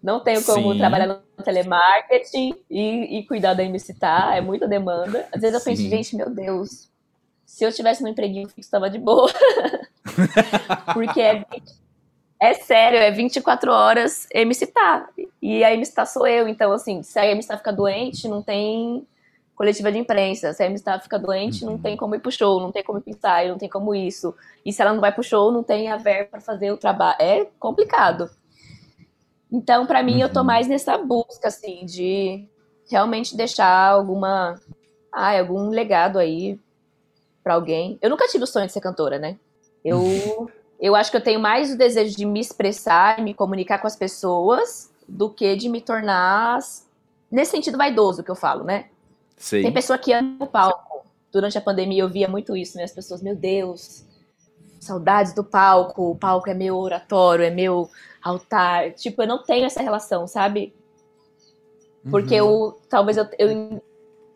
não tenho como Sim. trabalhar no telemarketing e, e cuidar da MCTA, é muita demanda. Às vezes eu penso, gente, meu Deus, se eu tivesse um empreguinho fixo, estava de boa. porque é é sério, é 24 horas MC tá. E a MC tá sou eu. Então, assim, se a MC tá fica doente, não tem coletiva de imprensa. Se a tá fica doente, não tem como ir pro show, não tem como ir pro ensaio, não tem como isso. E se ela não vai pro show, não tem a ver para fazer o trabalho. É complicado. Então, para mim, eu tô uhum. mais nessa busca, assim, de realmente deixar alguma. Ah, algum legado aí para alguém. Eu nunca tive o sonho de ser cantora, né? Eu eu acho que eu tenho mais o desejo de me expressar e me comunicar com as pessoas do que de me tornar nesse sentido vaidoso que eu falo, né? Tem pessoa que ama o palco. Durante a pandemia eu via muito isso, né? As pessoas, meu Deus, saudades do palco, o palco é meu oratório, é meu altar. Tipo, eu não tenho essa relação, sabe? Porque uhum. eu, talvez eu, eu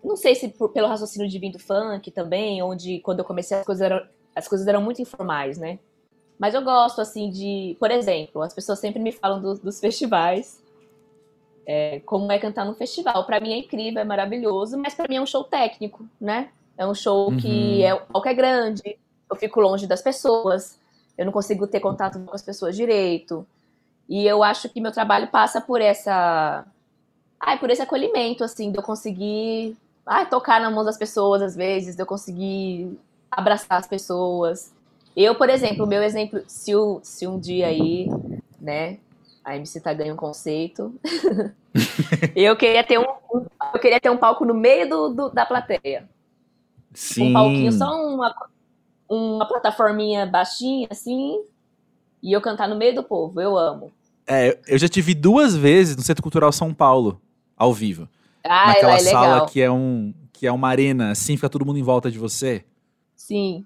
não sei se por, pelo raciocínio de vir do funk também, onde quando eu comecei as coisas eram, as coisas eram muito informais, né? Mas eu gosto, assim, de. Por exemplo, as pessoas sempre me falam do, dos festivais. É, como é cantar num festival. Para mim é incrível, é maravilhoso, mas para mim é um show técnico, né? É um show uhum. que é, o palco é grande, eu fico longe das pessoas, eu não consigo ter contato com as pessoas direito. E eu acho que meu trabalho passa por essa. Ai, por esse acolhimento, assim, de eu conseguir ai, tocar na mão das pessoas às vezes, de eu conseguir abraçar as pessoas. Eu, por exemplo, o meu exemplo, se, o, se um dia aí, né, a MC tá ganhando um conceito, eu queria ter um, eu queria ter um palco no meio do, do, da plateia. Sim. Um palquinho, só uma, uma plataforminha baixinha, assim, e eu cantar no meio do povo. Eu amo. É, eu já tive duas vezes no Centro Cultural São Paulo, ao vivo. Ah, naquela é sala legal. que é um que é uma arena, assim, fica todo mundo em volta de você. Sim.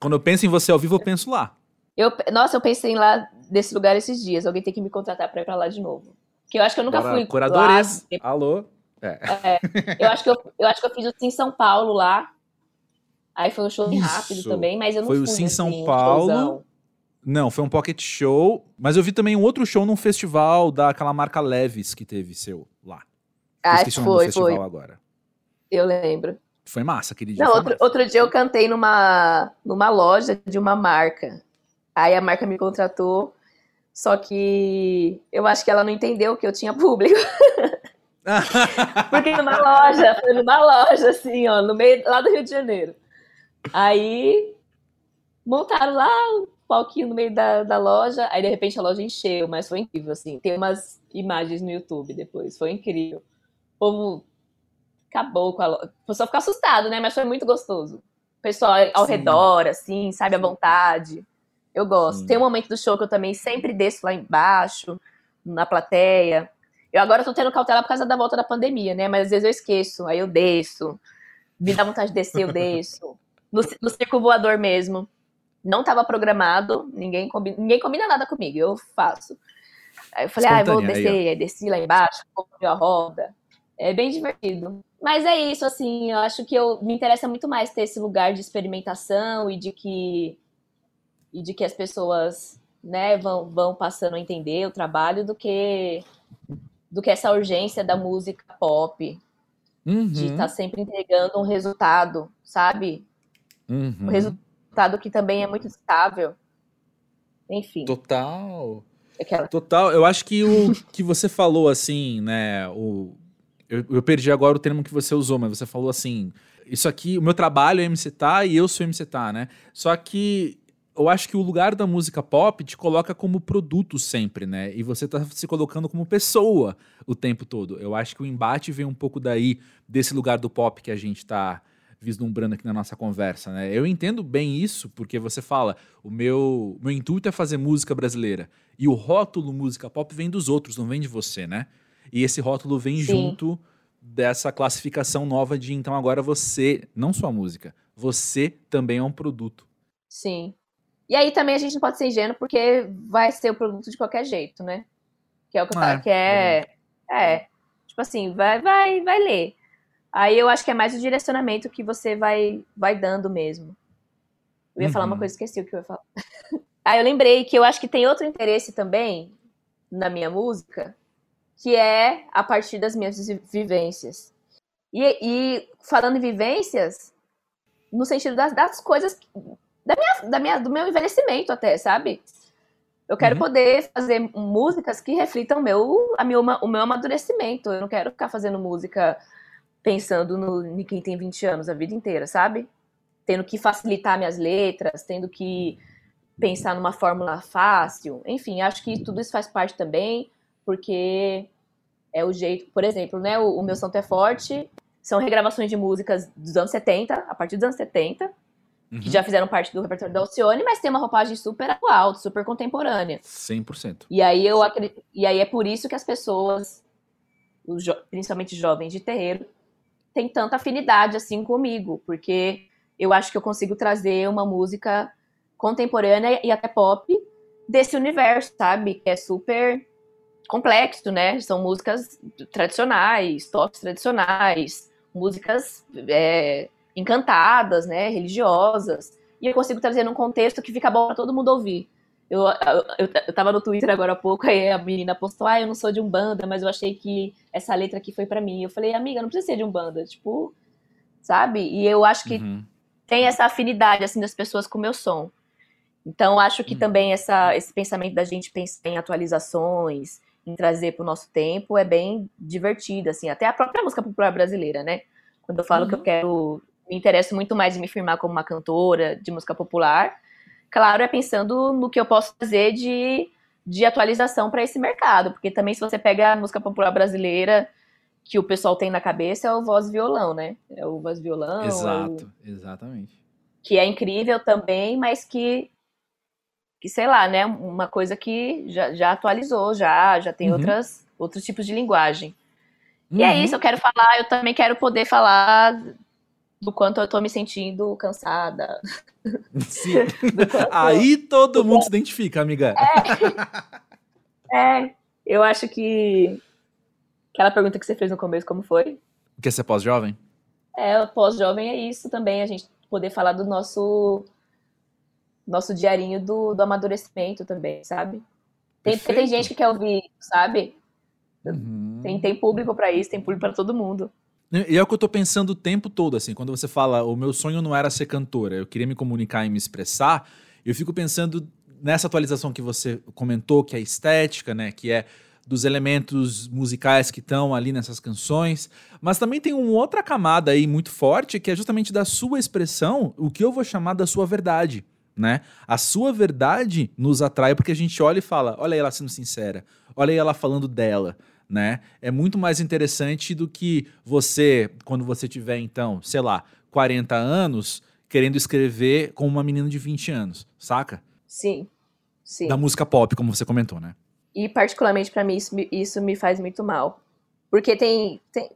Quando eu penso em você ao vivo, eu penso lá. Eu, nossa, eu pensei lá desse lugar esses dias. Alguém tem que me contratar pra ir pra lá de novo. Porque eu acho que eu nunca Bora, fui Curadores, lá. alô? É. Eu acho que eu, eu acho que eu fiz o Sim São Paulo lá. Aí foi um show Isso. rápido também, mas eu não Foi o fui, Sim assim, São Paulo. showzão. Não, foi um pocket show, mas eu vi também um outro show num festival daquela marca Leves que teve seu lá. Ah, esqueci o nome do foi, festival foi. agora. Eu lembro. Foi massa aquele dia. Não, foi outro, massa. outro dia eu cantei numa, numa loja de uma marca. Aí a marca me contratou, só que eu acho que ela não entendeu que eu tinha público. Porque numa loja, foi numa loja, assim, ó, no meio lá do Rio de Janeiro. Aí montaram lá um palquinho no meio da, da loja, aí de repente a loja encheu, mas foi incrível, assim. Tem umas imagens no YouTube depois, foi incrível. O povo acabou com a loja. O pessoal ficou assustado, né? Mas foi muito gostoso. O pessoal ao Sim. redor, assim, sabe, à vontade. Eu gosto. Sim. Tem um momento do show que eu também sempre desço lá embaixo, na plateia. Eu agora tô tendo cautela por causa da volta da pandemia, né? Mas às vezes eu esqueço, aí eu desço. Me dá vontade de descer, eu desço. No, no circo voador mesmo. Não tava programado, ninguém combina, ninguém combina nada comigo, eu faço. Aí eu falei, ah, eu vou Espontânea, aí, descer, aí desci lá embaixo, comprei a roda. É bem divertido. Mas é isso, assim, eu acho que eu me interessa muito mais ter esse lugar de experimentação e de que e de que as pessoas, né, vão, vão passando a entender o trabalho do que do que essa urgência da música pop, de Uhum, estar sempre entregando um resultado, sabe? uhum. Um resultado que também é muito estável. Enfim, Total. aquela. Total. Eu acho que o que você falou assim, né? O, eu, eu perdi agora o termo que você usou, mas você falou assim: isso aqui, o meu trabalho é MC Tá e eu sou MC Tá, né? Só que eu acho que o lugar da música pop te coloca como produto sempre, né? E você tá se colocando como pessoa o tempo todo. Eu acho que o embate vem um pouco daí, desse lugar do pop que a gente tá vislumbrando aqui na nossa conversa, né? Eu entendo bem isso, porque você fala, o meu, meu intuito é fazer música brasileira. E o rótulo música pop vem dos outros, não vem de você, né? E esse rótulo vem Sim. junto dessa classificação nova de então agora você, não só a música, você também é um produto. Sim. E aí também a gente não pode ser ingênuo porque vai ser o produto de qualquer jeito, né? Que é o que eu É, falo, que é. É. Tipo assim, vai, vai, vai ler. Aí eu acho que é mais o direcionamento que você vai, vai dando mesmo. Eu ia falar uma Uhum. coisa, esqueci o que eu ia falar. Aí eu lembrei que eu acho que tem outro interesse também na minha música, que é a partir das minhas vi- vivências. E, e falando em vivências, no sentido das, das coisas da minha, da minha, do meu envelhecimento até, sabe? Eu quero Uhum. poder fazer músicas que reflitam meu, a meu, o meu amadurecimento. Eu não quero ficar fazendo música pensando no, em quem tem 20 anos a vida inteira, sabe? Tendo que facilitar minhas letras, tendo que pensar numa fórmula fácil. Enfim, acho que tudo isso faz parte também, porque é o jeito. Por exemplo, né? O, o meu Santo é Forte são regravações de músicas dos anos 70, a partir dos anos 70, Uhum. que já fizeram parte do repertório da Alcione, mas tem uma roupagem super atual, super contemporânea. 100%. E aí eu acredito, e aí é por isso que as pessoas, os jo- principalmente jovens de terreiro, têm tanta afinidade assim comigo, porque eu acho que eu consigo trazer uma música contemporânea e até pop desse universo, sabe? Que é super complexo, né? São músicas tradicionais, toques tradicionais, músicas é, encantadas, né? Religiosas. E eu consigo trazer num contexto que fica bom para todo mundo ouvir. Eu, eu, eu, tava no Twitter agora há pouco, aí a menina postou, ah, eu não sou de Umbanda, mas eu achei que essa letra aqui foi para mim. Eu falei, amiga, não precisa ser de Umbanda, tipo, sabe? E eu acho que Uhum. tem essa afinidade, assim, das pessoas com o meu som. Então, acho que Hum. também essa, esse pensamento da gente pensar em atualizações, em trazer para o nosso tempo, é bem divertido, assim, até a própria música popular brasileira, né? Quando eu falo que eu Uhum. quero, me interesso muito mais em me firmar como uma cantora de música popular, claro, é pensando no que eu posso fazer de, de atualização para esse mercado, porque também se você pega a música popular brasileira, que o pessoal tem na cabeça é o voz e violão, né? É o voz e violão, é o- Exato, exatamente. que é incrível também, mas que, que sei lá, né? Uma coisa que já, já atualizou, já, já tem uhum. outras, outros tipos de linguagem. Uhum. E é uhum. isso, eu quero falar, eu também quero poder falar do quanto eu tô me sentindo cansada. Sim. Aí todo mundo se identifica, amiga. É. é, eu acho que aquela pergunta que você fez no começo, como foi? O que é ser pós-jovem? É, pós-jovem é isso também, a gente poder falar do nosso nosso diarinho do, do amadurecimento também, sabe? Tem, tem gente que quer ouvir, sabe? Uhum. Tem, tem público para isso, tem público para todo mundo. E é o que eu tô pensando o tempo todo, assim, quando você fala, o meu sonho não era ser cantora, eu queria me comunicar e me expressar, eu fico pensando nessa atualização que você comentou, que é estética, né, que é dos elementos musicais que estão ali nessas canções, mas também tem uma outra camada aí muito forte, que é justamente da sua expressão, o que eu vou chamar da sua verdade, né? A sua verdade nos atrai porque a gente olha e fala, olha ela sendo sincera, olha ela falando dela, né? É muito mais interessante do que você, quando você tiver, então, sei lá, 40 anos, querendo escrever com uma menina de 20 anos, saca? Sim. Sim. Da música pop, como você comentou, né? E particularmente para mim isso, isso me faz muito mal. Porque tem, tem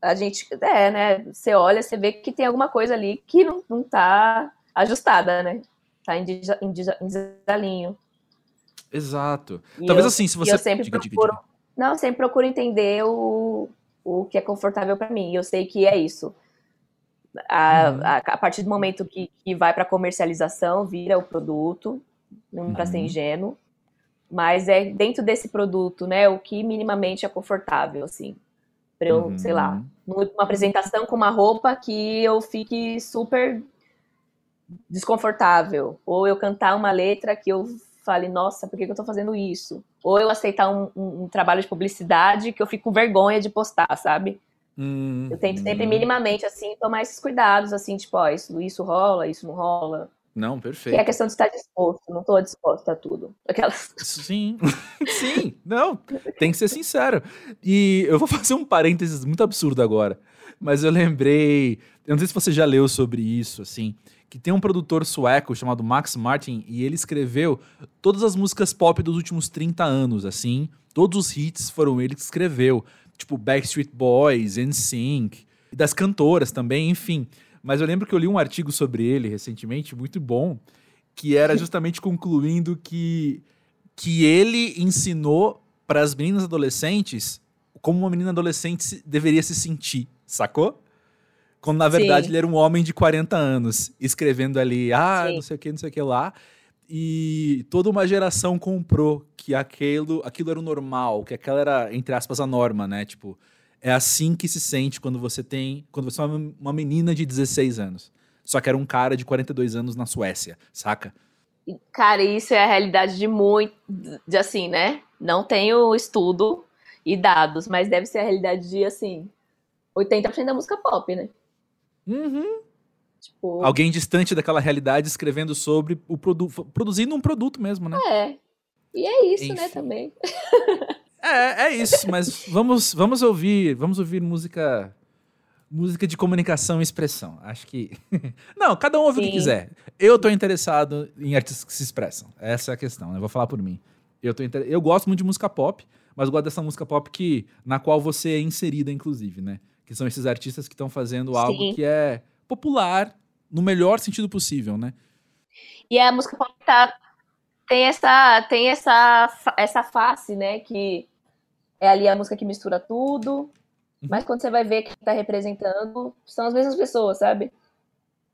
a gente, é, né, você olha, você vê que tem alguma coisa ali que não, não tá ajustada, né? Tá em, em, em desalinho. Exato. E Talvez eu, assim, se você... Eu sempre diga, procuro... Diga, diga. Não, sempre procuro entender o, o que é confortável para mim. Eu sei que é isso. A, uhum. a, a, partir do momento que, que vai para comercialização, vira o produto, não uhum. para ser ingênuo, mas é dentro desse produto, né, o que minimamente é confortável, assim, para eu, uhum. sei lá, numa apresentação com uma roupa que eu fique super desconfortável, ou eu cantar uma letra que eu fale, nossa, por que, eu tô fazendo isso? Ou eu aceitar um, um, um, trabalho de publicidade que eu fico com vergonha de postar, sabe? Hum, eu tento sempre, hum. minimamente, assim, tomar esses cuidados, assim, tipo, ó, isso, isso rola, isso não rola. Não, perfeito. É a questão de estar disposto, não estou disposta a tudo. Aquelas... Sim, sim, não, tem que ser sincero. E eu vou fazer um parênteses muito absurdo agora, mas eu lembrei, eu não sei se você já leu sobre isso, assim, que tem um produtor sueco chamado Max Martin e ele escreveu todas as músicas pop dos últimos 30 anos, assim, todos os hits foram ele que escreveu, tipo Backstreet Boys, NSYNC, das cantoras também, enfim. Mas eu lembro que eu li um artigo sobre ele recentemente, muito bom, que era justamente concluindo que, que ele ensinou para as meninas adolescentes como uma menina adolescente deveria se sentir, sacou? Quando na verdade Sim. ele era um homem de 40 anos, escrevendo ali, ah, Sim. não sei o que, não sei o que lá. E toda uma geração comprou que aquilo, aquilo era o normal, que aquela era, entre aspas, a norma, né? Tipo, é assim que se sente quando você tem. Quando você é uma menina de 16 anos. Só que era um cara de 42 anos na Suécia, saca? Cara, isso é a realidade de muito. De assim, né? Não tenho estudo e dados, mas deve ser a realidade de, assim, 80% da música pop, né? Uhum. Tipo... Alguém distante daquela realidade escrevendo sobre o produto, produzindo um produto mesmo, né? É. E é isso, né, Enfim. né, também. É, é isso, mas vamos, vamos ouvir, vamos ouvir música música de comunicação e expressão. Acho que Não, cada um ouve Sim. o que quiser. Eu tô interessado em artistas que se expressam. Essa é a questão, né? Vou falar por mim. Eu tô inter... eu gosto muito de música pop, mas gosto dessa música pop que na qual você é inserida inclusive, né? Que são esses artistas que estão fazendo algo Sim. que é popular no melhor sentido possível, né? E a música pop tá tem essa tem essa essa face, né, que é ali a música que mistura tudo. Uhum. Mas quando você vai ver quem tá representando, são as mesmas pessoas, sabe?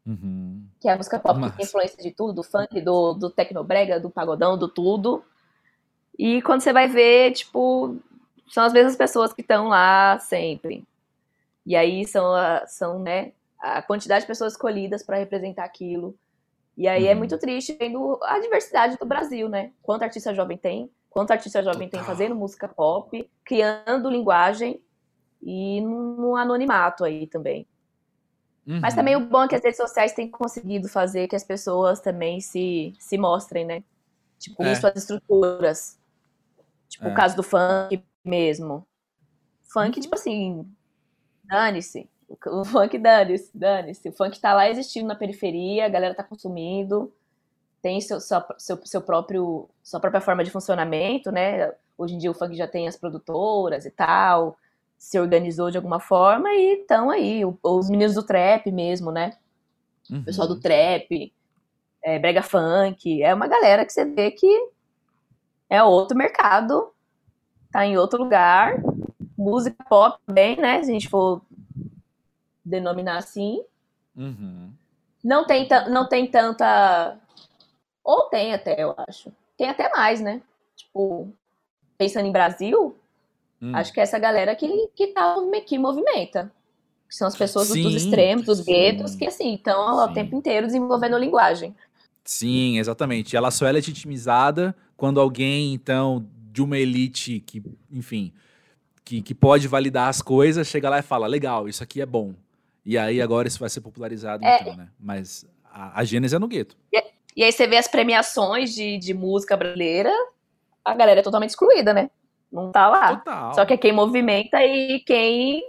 Uhum. Que é a música pop Nossa. que tem influência de tudo, do funk, do, do tecnobrega, do pagodão, do tudo. E quando você vai ver, tipo, são as mesmas pessoas que estão lá sempre. E aí são, a, são né, a quantidade de pessoas escolhidas para representar aquilo. E aí é uhum. é muito triste vendo a diversidade do Brasil, né? Quanto artista jovem tem, quanto artista jovem Total. tem fazendo música pop, criando linguagem e no anonimato aí também. Uhum. Mas também o bom é que as redes sociais têm conseguido fazer que as pessoas também se, se mostrem, né? Tipo, é. suas estruturas. Tipo, é. o caso do funk mesmo. Funk, uhum. tipo assim, dane-se. O funk dane-se, dane-se. O funk tá lá existindo na periferia, a galera tá consumindo, tem seu, seu, seu, seu próprio, sua própria forma de funcionamento, né? Hoje em dia o funk já tem as produtoras e tal, se organizou de alguma forma e estão aí. Os meninos do trap mesmo, né? Uhum. O pessoal do uhum. trap, é, brega funk, é uma galera que você vê que é outro mercado, tá em outro lugar. Música pop bem, né? Se a gente for denominar assim. Uhum. Não, tem não tem tanta. Ou tem até, eu acho. Tem até mais, né? Tipo, pensando em Brasil, hum. acho que é essa galera que, que, tá, que movimenta. Que são as pessoas sim, dos extremos, dos guetos, que assim, estão o tempo inteiro desenvolvendo linguagem. Sim, exatamente. Ela só é legitimizada quando alguém, então, de uma elite que, enfim, que, que pode validar as coisas, chega lá e fala, legal, isso aqui é bom. E aí agora isso vai ser popularizado, é, então, né? Mas a, a Gênesis é no gueto. E, e, aí você vê as premiações de, de música brasileira, a galera é totalmente excluída, né? Não tá lá. Total. Só que é quem movimenta e quem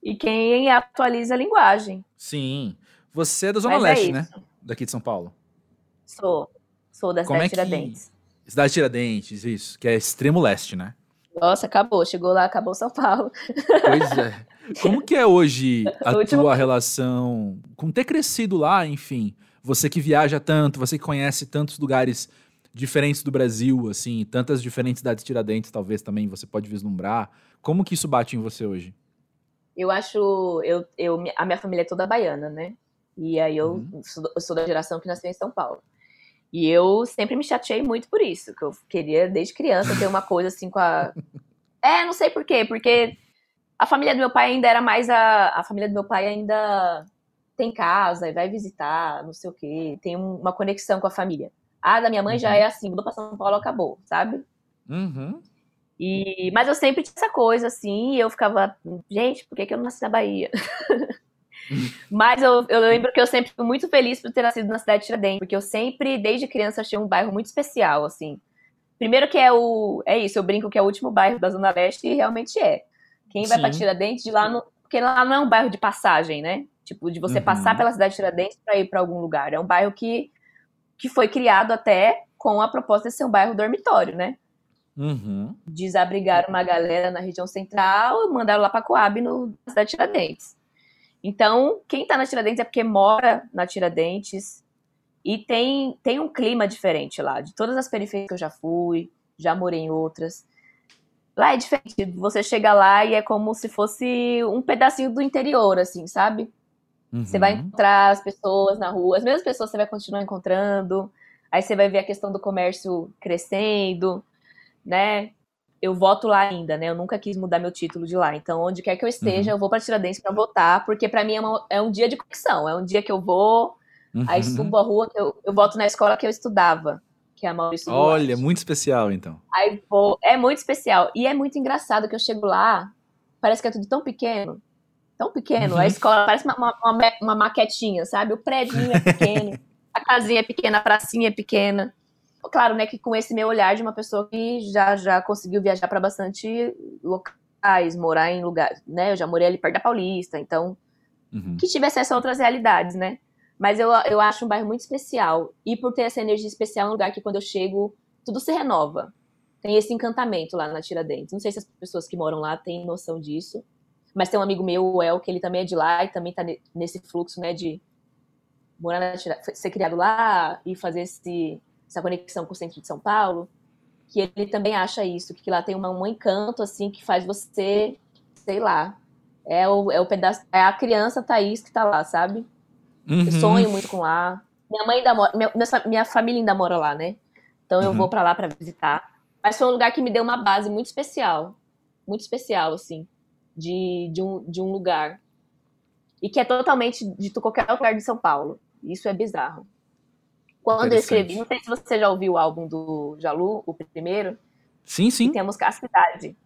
e quem atualiza a linguagem. Sim. Você é da Zona Mas é Leste, é né? Daqui de São Paulo. Sou. Sou da cidade é Tiradentes. Que... Cidade Tiradentes, isso. Que é extremo leste, né? Nossa, acabou. Chegou lá, acabou São Paulo. Pois é. Como que é hoje a último... tua relação com ter crescido lá, enfim? Você que viaja tanto, você que conhece tantos lugares diferentes do Brasil, assim, tantas diferentes cidades Tiradentes, talvez também você pode vislumbrar. Como que isso bate em você hoje? Eu acho, eu, eu, a minha família é toda baiana, né? E aí eu, uhum. sou, eu sou da geração que nasceu em São Paulo. E eu sempre me chateei muito por isso, que eu queria, desde criança, ter uma coisa assim com a. É, não sei por quê, porque a família do meu pai ainda era mais a. A família do meu pai ainda tem casa e vai visitar, não sei o quê, tem uma conexão com a família. A da minha mãe uhum. já é assim, mudou pra São Paulo, acabou, sabe? Uhum. E, mas eu sempre tinha essa coisa assim, e eu ficava, gente, por que, que eu não nasci na Bahia? Mas eu, eu lembro que eu sempre fui muito feliz por ter nascido na cidade de Tiradentes, porque eu sempre, desde criança, achei um bairro muito especial, assim. Primeiro que é o. É isso, eu brinco que é o último bairro da Zona Leste e realmente é. Quem vai para Tiradentes de lá não. Porque lá não é um bairro de passagem, né? Tipo, de você uhum. passar pela cidade de Tiradentes para ir para algum lugar. É um bairro que, que foi criado até com a proposta de ser um bairro dormitório, né? Uhum. Desabrigaram uma galera na região central e mandaram lá para Coab, no, na cidade de Tiradentes. Então, quem está na Tiradentes é porque mora na Tiradentes e tem, tem um clima diferente lá. De todas as periferias que eu já fui, já morei em outras. Lá é diferente. Você chega lá e é como se fosse um pedacinho do interior, assim, sabe? Uhum. Você vai encontrar as pessoas na rua, as mesmas pessoas você vai continuar encontrando. Aí você vai ver a questão do comércio crescendo, né? Eu voto lá ainda, né? Eu nunca quis mudar meu título de lá. Então, onde quer que eu esteja, uhum. eu vou para Tiradentes para votar, porque para mim é, uma, é, um dia de conexão. É um dia que eu vou, uhum. aí subo a rua, eu, eu voto na escola que eu estudava, que é a Maurício Olha, Duarte. muito especial, então. Aí vou, é muito especial. E é muito engraçado que eu chego lá, parece que é tudo tão pequeno, tão pequeno. Uhum. A escola parece uma, uma, uma, uma maquetinha, sabe? O prédio é pequeno, a casinha é pequena, a pracinha é pequena claro, né, que com esse meu olhar de uma pessoa que já, já conseguiu viajar para bastante locais, morar em lugares, né? Eu já morei ali perto da Paulista, então uhum. que tivesse essas outras realidades, né? Mas eu, eu acho um bairro muito especial. E por ter essa energia especial, é um lugar que quando eu chego, tudo se renova. Tem esse encantamento lá na Tiradentes. Não sei se as pessoas que moram lá têm noção disso. Mas tem um amigo meu, o El, que ele também é de lá e também tá nesse fluxo, né, de morar na Tiradentes, ser criado lá e fazer esse, essa conexão com o centro de São Paulo, que ele também acha isso, que lá tem uma, um encanto, assim, que faz você, sei lá, é o, é o pedaço, é a criança Thaís que tá lá, sabe? Uhum. Eu sonho muito com lá. Minha mãe ainda mora, minha, minha família ainda mora lá, né? Então eu uhum. vou para lá para visitar. Mas foi um lugar que me deu uma base muito especial, muito especial, assim, de, de, um, de um lugar. E que é totalmente de qualquer lugar de São Paulo. Isso é bizarro. Quando eu escrevi, não sei se você já ouviu o álbum do Jalu, o primeiro. Sim, sim. tem a música A Cidade.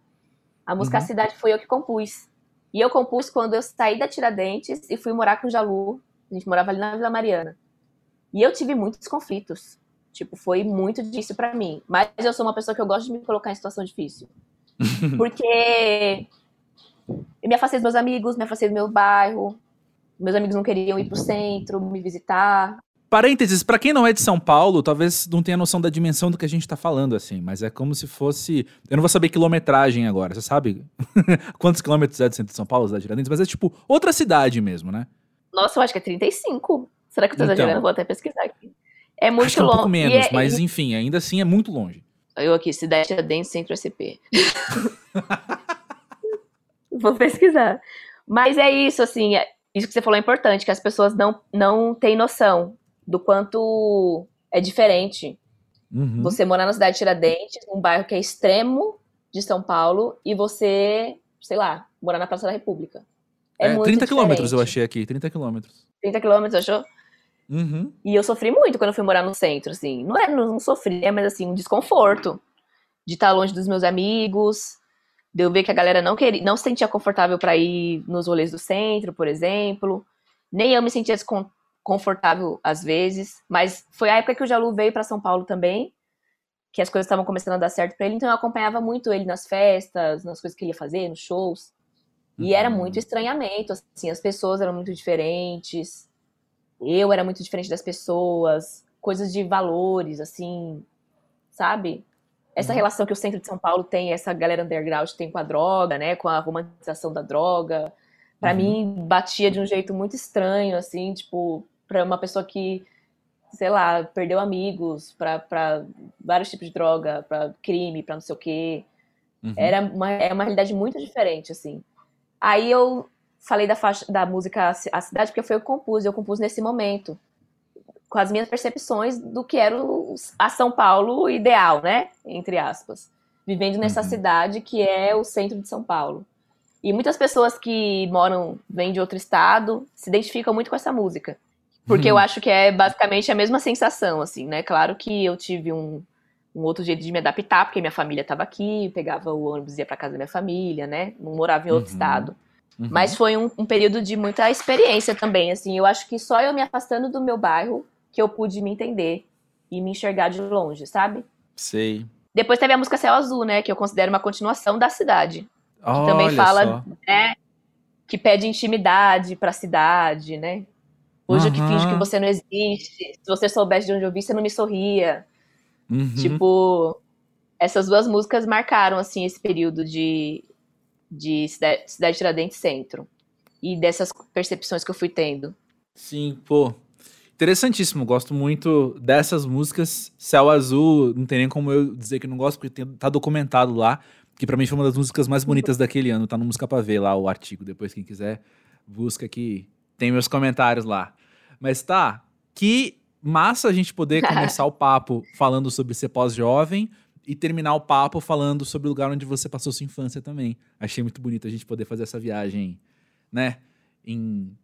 A música uhum. A Cidade foi eu que compus. E eu compus quando eu saí da Tiradentes e fui morar com o Jalu. A gente morava ali na Vila Mariana. E eu tive muitos conflitos. Tipo, foi muito difícil para mim. Mas eu sou uma pessoa que eu gosto de me colocar em situação difícil. Porque Eu me afastei dos meus amigos, me afastei do meu bairro. Meus amigos não queriam ir pro centro, me visitar. Parênteses, para quem não é de São Paulo, talvez não tenha noção da dimensão do que a gente tá falando, assim, mas é como se fosse. Eu não vou saber quilometragem agora, você sabe quantos quilômetros é do centro de São Paulo, cidade Tiradentes, mas é tipo outra cidade mesmo, né? Nossa, eu acho que é 35. Será que eu tô então, exagerando? Vou até pesquisar aqui. É muito acho que é um longe. pouco menos, é, mas enfim, ainda assim é muito longe. Eu aqui, cidade Tiradentes, centro SP. vou pesquisar. Mas é isso, assim, é, isso que você falou é importante, que as pessoas não, não têm noção do quanto é diferente uhum. você morar na cidade de Tiradentes, num bairro que é extremo de São Paulo, e você, sei lá, morar na Praça da República. É, é muito 30 quilômetros eu achei aqui, 30 quilômetros. 30 quilômetros, achou? Uhum. E eu sofri muito quando eu fui morar no centro, assim. Não é, não, não sofri, mas assim, um desconforto de estar longe dos meus amigos, de eu ver que a galera não queria, não se sentia confortável para ir nos rolês do centro, por exemplo. Nem eu me sentia confortável às vezes, mas foi a época que o Jalu veio para São Paulo também, que as coisas estavam começando a dar certo para ele, então eu acompanhava muito ele nas festas, nas coisas que ele ia fazer, nos shows. E era uhum. muito estranhamento, assim, as pessoas eram muito diferentes. Eu era muito diferente das pessoas, coisas de valores, assim, sabe? Essa uhum. relação que o centro de São Paulo tem, essa galera underground tem com a droga, né? Com a romantização da droga. Para uhum. mim, batia de um jeito muito estranho, assim, tipo, para uma pessoa que, sei lá, perdeu amigos para vários tipos de droga, para crime, para não sei o quê. Uhum. Era uma, é uma realidade muito diferente, assim. Aí eu falei da, faixa, da música A Cidade porque foi eu que compus, eu compus nesse momento, com as minhas percepções do que era o, a São Paulo ideal, né? Entre aspas. Vivendo nessa uhum. cidade que é o centro de São Paulo. E muitas pessoas que moram, vêm de outro estado, se identificam muito com essa música. Porque eu uhum. acho que é basicamente a mesma sensação, assim, né? Claro que eu tive um, um outro jeito de me adaptar, porque minha família estava aqui, pegava o ônibus e ia para casa da minha família, né? Não morava em outro uhum. estado. Uhum. Mas foi um, um, período de muita experiência também, assim. Eu acho que só eu me afastando do meu bairro que eu pude me entender e me enxergar de longe, sabe? Sei. Depois teve a música Céu Azul, né? Que eu considero uma continuação da cidade. Que Olha também fala, né? Que pede intimidade pra cidade, né? Hoje uhum. eu que finge que você não existe. Se você soubesse de onde eu vi, você não me sorria. Uhum. Tipo, essas duas músicas marcaram, assim, esse período de, de Cidade, Cidade Tiradentes Centro. E dessas percepções que eu fui tendo. Sim, pô. Interessantíssimo, gosto muito dessas músicas. Céu Azul, não tem nem como eu dizer que não gosto, porque tem, tá documentado lá, que para mim foi uma das músicas mais bonitas daquele ano. Tá no Música Pra Ver lá o artigo, depois quem quiser, busca que tem meus comentários lá. Mas tá, que massa a gente poder começar o papo falando sobre ser pós-jovem e terminar o papo falando sobre o lugar onde você passou sua infância também. Achei muito bonito a gente poder fazer essa viagem, né? Em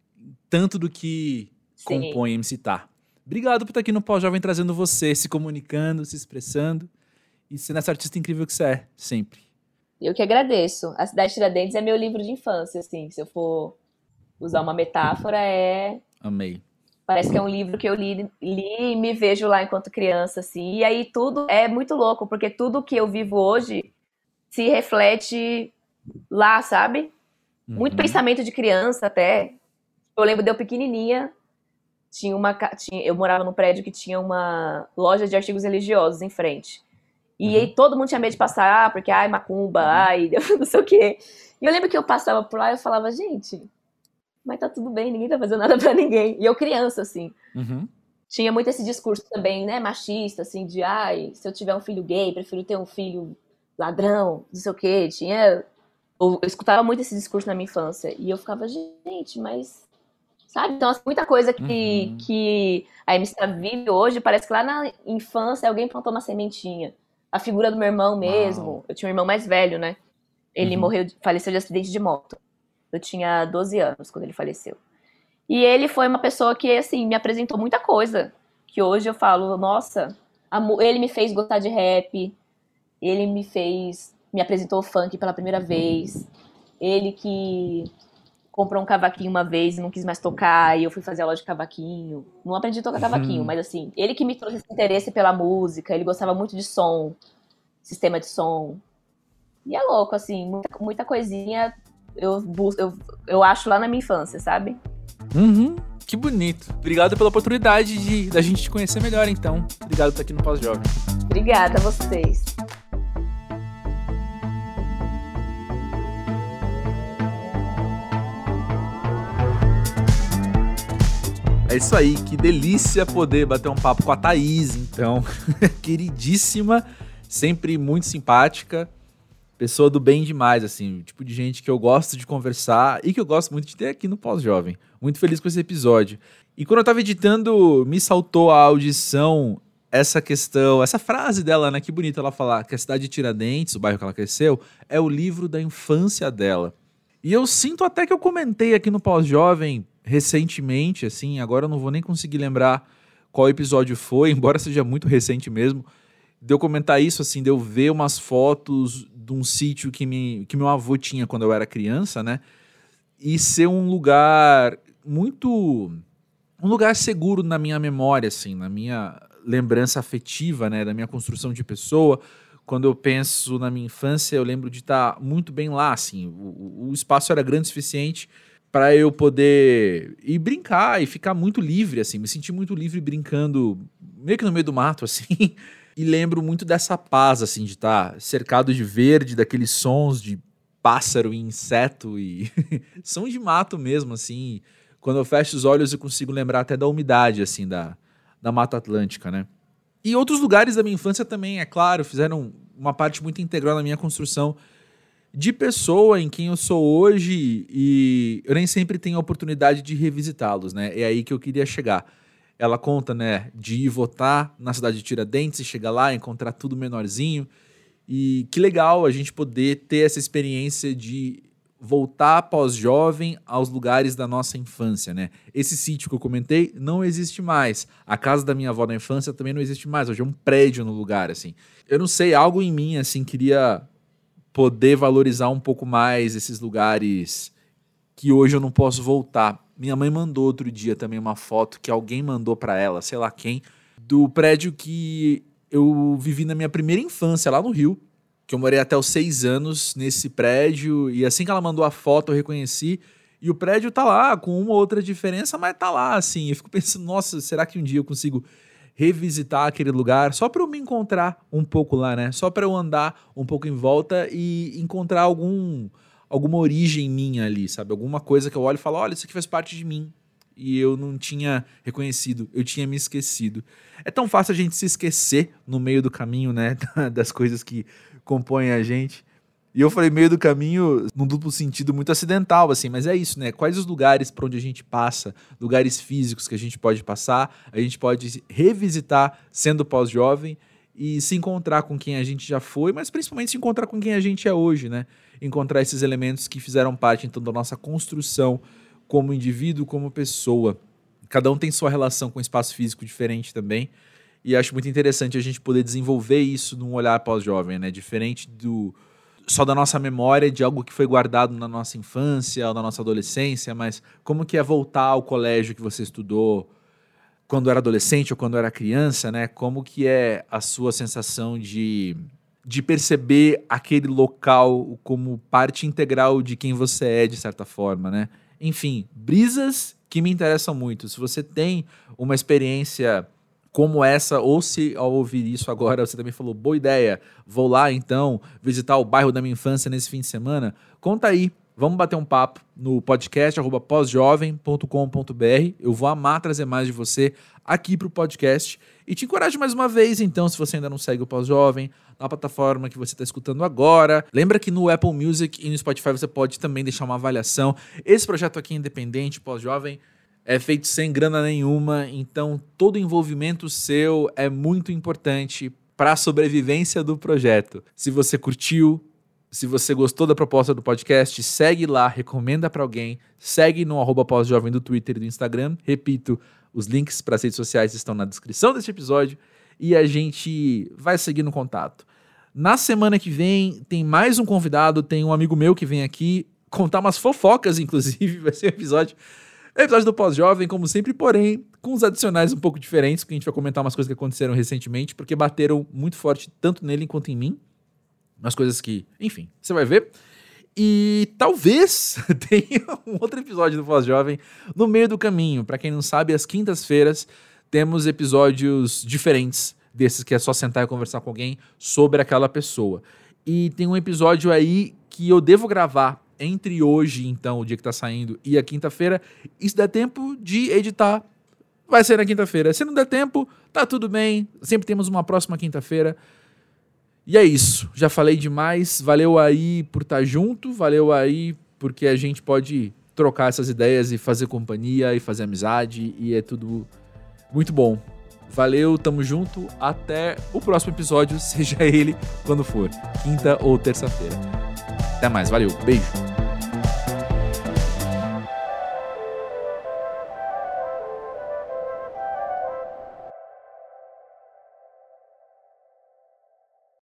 tanto do que Sim. compõe MC Tá. Obrigado por estar aqui no Pós-Jovem trazendo você, se comunicando, se expressando e sendo essa artista incrível que você é, sempre. Eu que agradeço. A Cidade de Tiradentes é meu livro de infância, assim, se eu for usar uma metáfora, é. Amei. Parece que é um livro que eu li, li e me vejo lá enquanto criança, assim. E aí tudo é muito louco, porque tudo que eu vivo hoje se reflete lá, sabe? Uhum. Muito pensamento de criança até. Eu lembro de eu pequenininha, tinha uma tinha, eu morava num prédio que tinha uma loja de artigos religiosos em frente. E uhum. aí todo mundo tinha medo de passar, porque ai macumba, uhum. ai, não sei o quê. E eu lembro que eu passava por lá e eu falava, gente, mas tá tudo bem, ninguém tá fazendo nada para ninguém. E eu criança, assim. Uhum. Tinha muito esse discurso também, né, machista, assim, de, ai, se eu tiver um filho gay, prefiro ter um filho ladrão, não sei o quê. Tinha... Eu, escutava muito esse discurso na minha infância. E eu ficava, gente, mas... Sabe? Então, assim, muita coisa que, uhum. que a MC vive hoje, parece que lá na infância alguém plantou uma sementinha. A figura do meu irmão mesmo. Uau. Eu tinha um irmão mais velho, né? Ele uhum. morreu, faleceu de acidente de moto. Eu tinha 12 anos quando ele faleceu. E ele foi uma pessoa que, assim, me apresentou muita coisa. Que hoje eu falo, nossa, ele me fez gostar de rap, ele me fez, me apresentou o funk pela primeira vez, ele que comprou um cavaquinho uma vez e não quis mais tocar, e eu fui fazer a loja de cavaquinho. Não aprendi a tocar cavaquinho, uhum. mas assim, ele que me trouxe esse interesse pela música, ele gostava muito de som, sistema de som. E é louco, assim, muita, muita coisinha eu, eu, eu acho lá na minha infância, sabe? Uhum. Que bonito. Obrigado pela oportunidade de da gente te conhecer melhor, então. Obrigado por estar aqui no Pós-Jovem. Obrigada a vocês. É isso aí, que delícia poder bater um papo com a Thaís, então. Queridíssima, sempre muito simpática, pessoa do bem demais, assim, o tipo de gente que eu gosto de conversar e que eu gosto muito de ter aqui no Pós-Jovem. Muito feliz com esse episódio. E quando eu tava editando, me saltou a audição essa questão, essa frase dela, né? Que bonita ela falar que a cidade de Tiradentes, o bairro que ela cresceu, é o livro da infância dela. E eu sinto até que eu comentei aqui no Pós-Jovem recentemente, assim, agora eu não vou nem conseguir lembrar qual episódio foi, embora seja muito recente mesmo, de eu comentar isso, assim, de eu ver umas fotos de um sítio que, me, que meu avô tinha quando eu era criança, né? E ser um lugar muito. um lugar seguro na minha memória, assim, na minha lembrança afetiva, né? Da minha construção de pessoa. Quando eu penso na minha infância, eu lembro de estar muito bem lá, assim. O, o espaço era grande o suficiente para eu poder ir brincar e ficar muito livre, assim, me sentir muito livre brincando, meio que no meio do mato, assim. E lembro muito dessa paz, assim, de estar cercado de verde, daqueles sons de pássaro e inseto e são de mato mesmo, assim. Quando eu fecho os olhos, eu consigo lembrar até da umidade, assim, da, da Mata Atlântica, né? E outros lugares da minha infância também, é claro, fizeram uma parte muito integral na minha construção de pessoa em quem eu sou hoje e eu nem sempre tenho a oportunidade de revisitá-los, né? É aí que eu queria chegar. Ela conta, né, de ir votar na cidade de Tiradentes e chegar lá, encontrar tudo menorzinho. E que legal a gente poder ter essa experiência de voltar pós-jovem aos lugares da nossa infância, né? Esse sítio que eu comentei não existe mais. A casa da minha avó na infância também não existe mais. Hoje é um prédio no lugar, assim. Eu não sei, algo em mim, assim, queria poder valorizar um pouco mais esses lugares que hoje eu não posso voltar. Minha mãe mandou outro dia também uma foto que alguém mandou para ela, sei lá quem, do prédio que eu vivi na minha primeira infância lá no Rio, que eu morei até os seis anos nesse prédio e assim que ela mandou a foto eu reconheci e o prédio tá lá com uma ou outra diferença, mas tá lá assim. Eu fico pensando, nossa, será que um dia eu consigo revisitar aquele lugar só para eu me encontrar um pouco lá, né? Só para eu andar um pouco em volta e encontrar algum alguma origem minha ali, sabe? Alguma coisa que eu olho e falo, olha, isso aqui faz parte de mim. E eu não tinha reconhecido, eu tinha me esquecido. É tão fácil a gente se esquecer no meio do caminho, né? Das coisas que compõem a gente. E eu falei meio do caminho num duplo sentido muito acidental, assim, mas é isso, né? Quais os lugares por onde a gente passa, lugares físicos que a gente pode passar, a gente pode revisitar sendo pós-jovem e se encontrar com quem a gente já foi, mas principalmente se encontrar com quem a gente é hoje, né? Encontrar esses elementos que fizeram parte então da nossa construção como indivíduo, como pessoa. Cada um tem sua relação com o espaço físico diferente também. E acho muito interessante a gente poder desenvolver isso num olhar pós-jovem, né? Diferente do só da nossa memória de algo que foi guardado na nossa infância ou na nossa adolescência, mas como que é voltar ao colégio que você estudou quando era adolescente ou quando era criança, né? Como que é a sua sensação de, de perceber aquele local como parte integral de quem você é, de certa forma, né? Enfim, brisas que me interessam muito. Se você tem uma experiência como essa, ou se ao ouvir isso agora você também falou, boa ideia, vou lá então visitar o bairro da minha infância nesse fim de semana, conta aí. Vamos bater um papo no podcast pós-jovem.com.br. Eu vou amar trazer mais de você aqui para o podcast. E te encorajo mais uma vez, então, se você ainda não segue o Pós-Jovem, na plataforma que você está escutando agora. Lembra que no Apple Music e no Spotify você pode também deixar uma avaliação. Esse projeto aqui é independente, Pós-Jovem, é feito sem grana nenhuma, então todo envolvimento seu é muito importante para a sobrevivência do projeto. Se você curtiu, se você gostou da proposta do podcast, segue lá, recomenda para alguém, segue no arroba pós-jovem do Twitter e do Instagram. Repito, os links para as redes sociais estão na descrição deste episódio e a gente vai seguir no contato. Na semana que vem tem mais um convidado, tem um amigo meu que vem aqui contar umas fofocas, inclusive, vai ser um episódio Episódio do Pós-Jovem, como sempre, porém, com os adicionais um pouco diferentes, que a gente vai comentar umas coisas que aconteceram recentemente, porque bateram muito forte tanto nele quanto em mim. Umas coisas que, enfim, você vai ver. E talvez tenha um outro episódio do Voz Jovem no meio do caminho. Para quem não sabe, às quintas-feiras temos episódios diferentes desses que é só sentar e conversar com alguém sobre aquela pessoa. E tem um episódio aí que eu devo gravar entre hoje, então, o dia que tá saindo, e a quinta-feira. Se der tempo de editar, vai ser na quinta-feira. Se não der tempo, tá tudo bem. Sempre temos uma próxima quinta-feira. E é isso. Já falei demais. Valeu aí por estar tá junto. Valeu aí porque a gente pode trocar essas ideias e fazer companhia e fazer amizade. E é tudo muito bom. Valeu, tamo junto. Até o próximo episódio, seja ele quando for, quinta ou terça-feira. Até mais, valeu, beijo.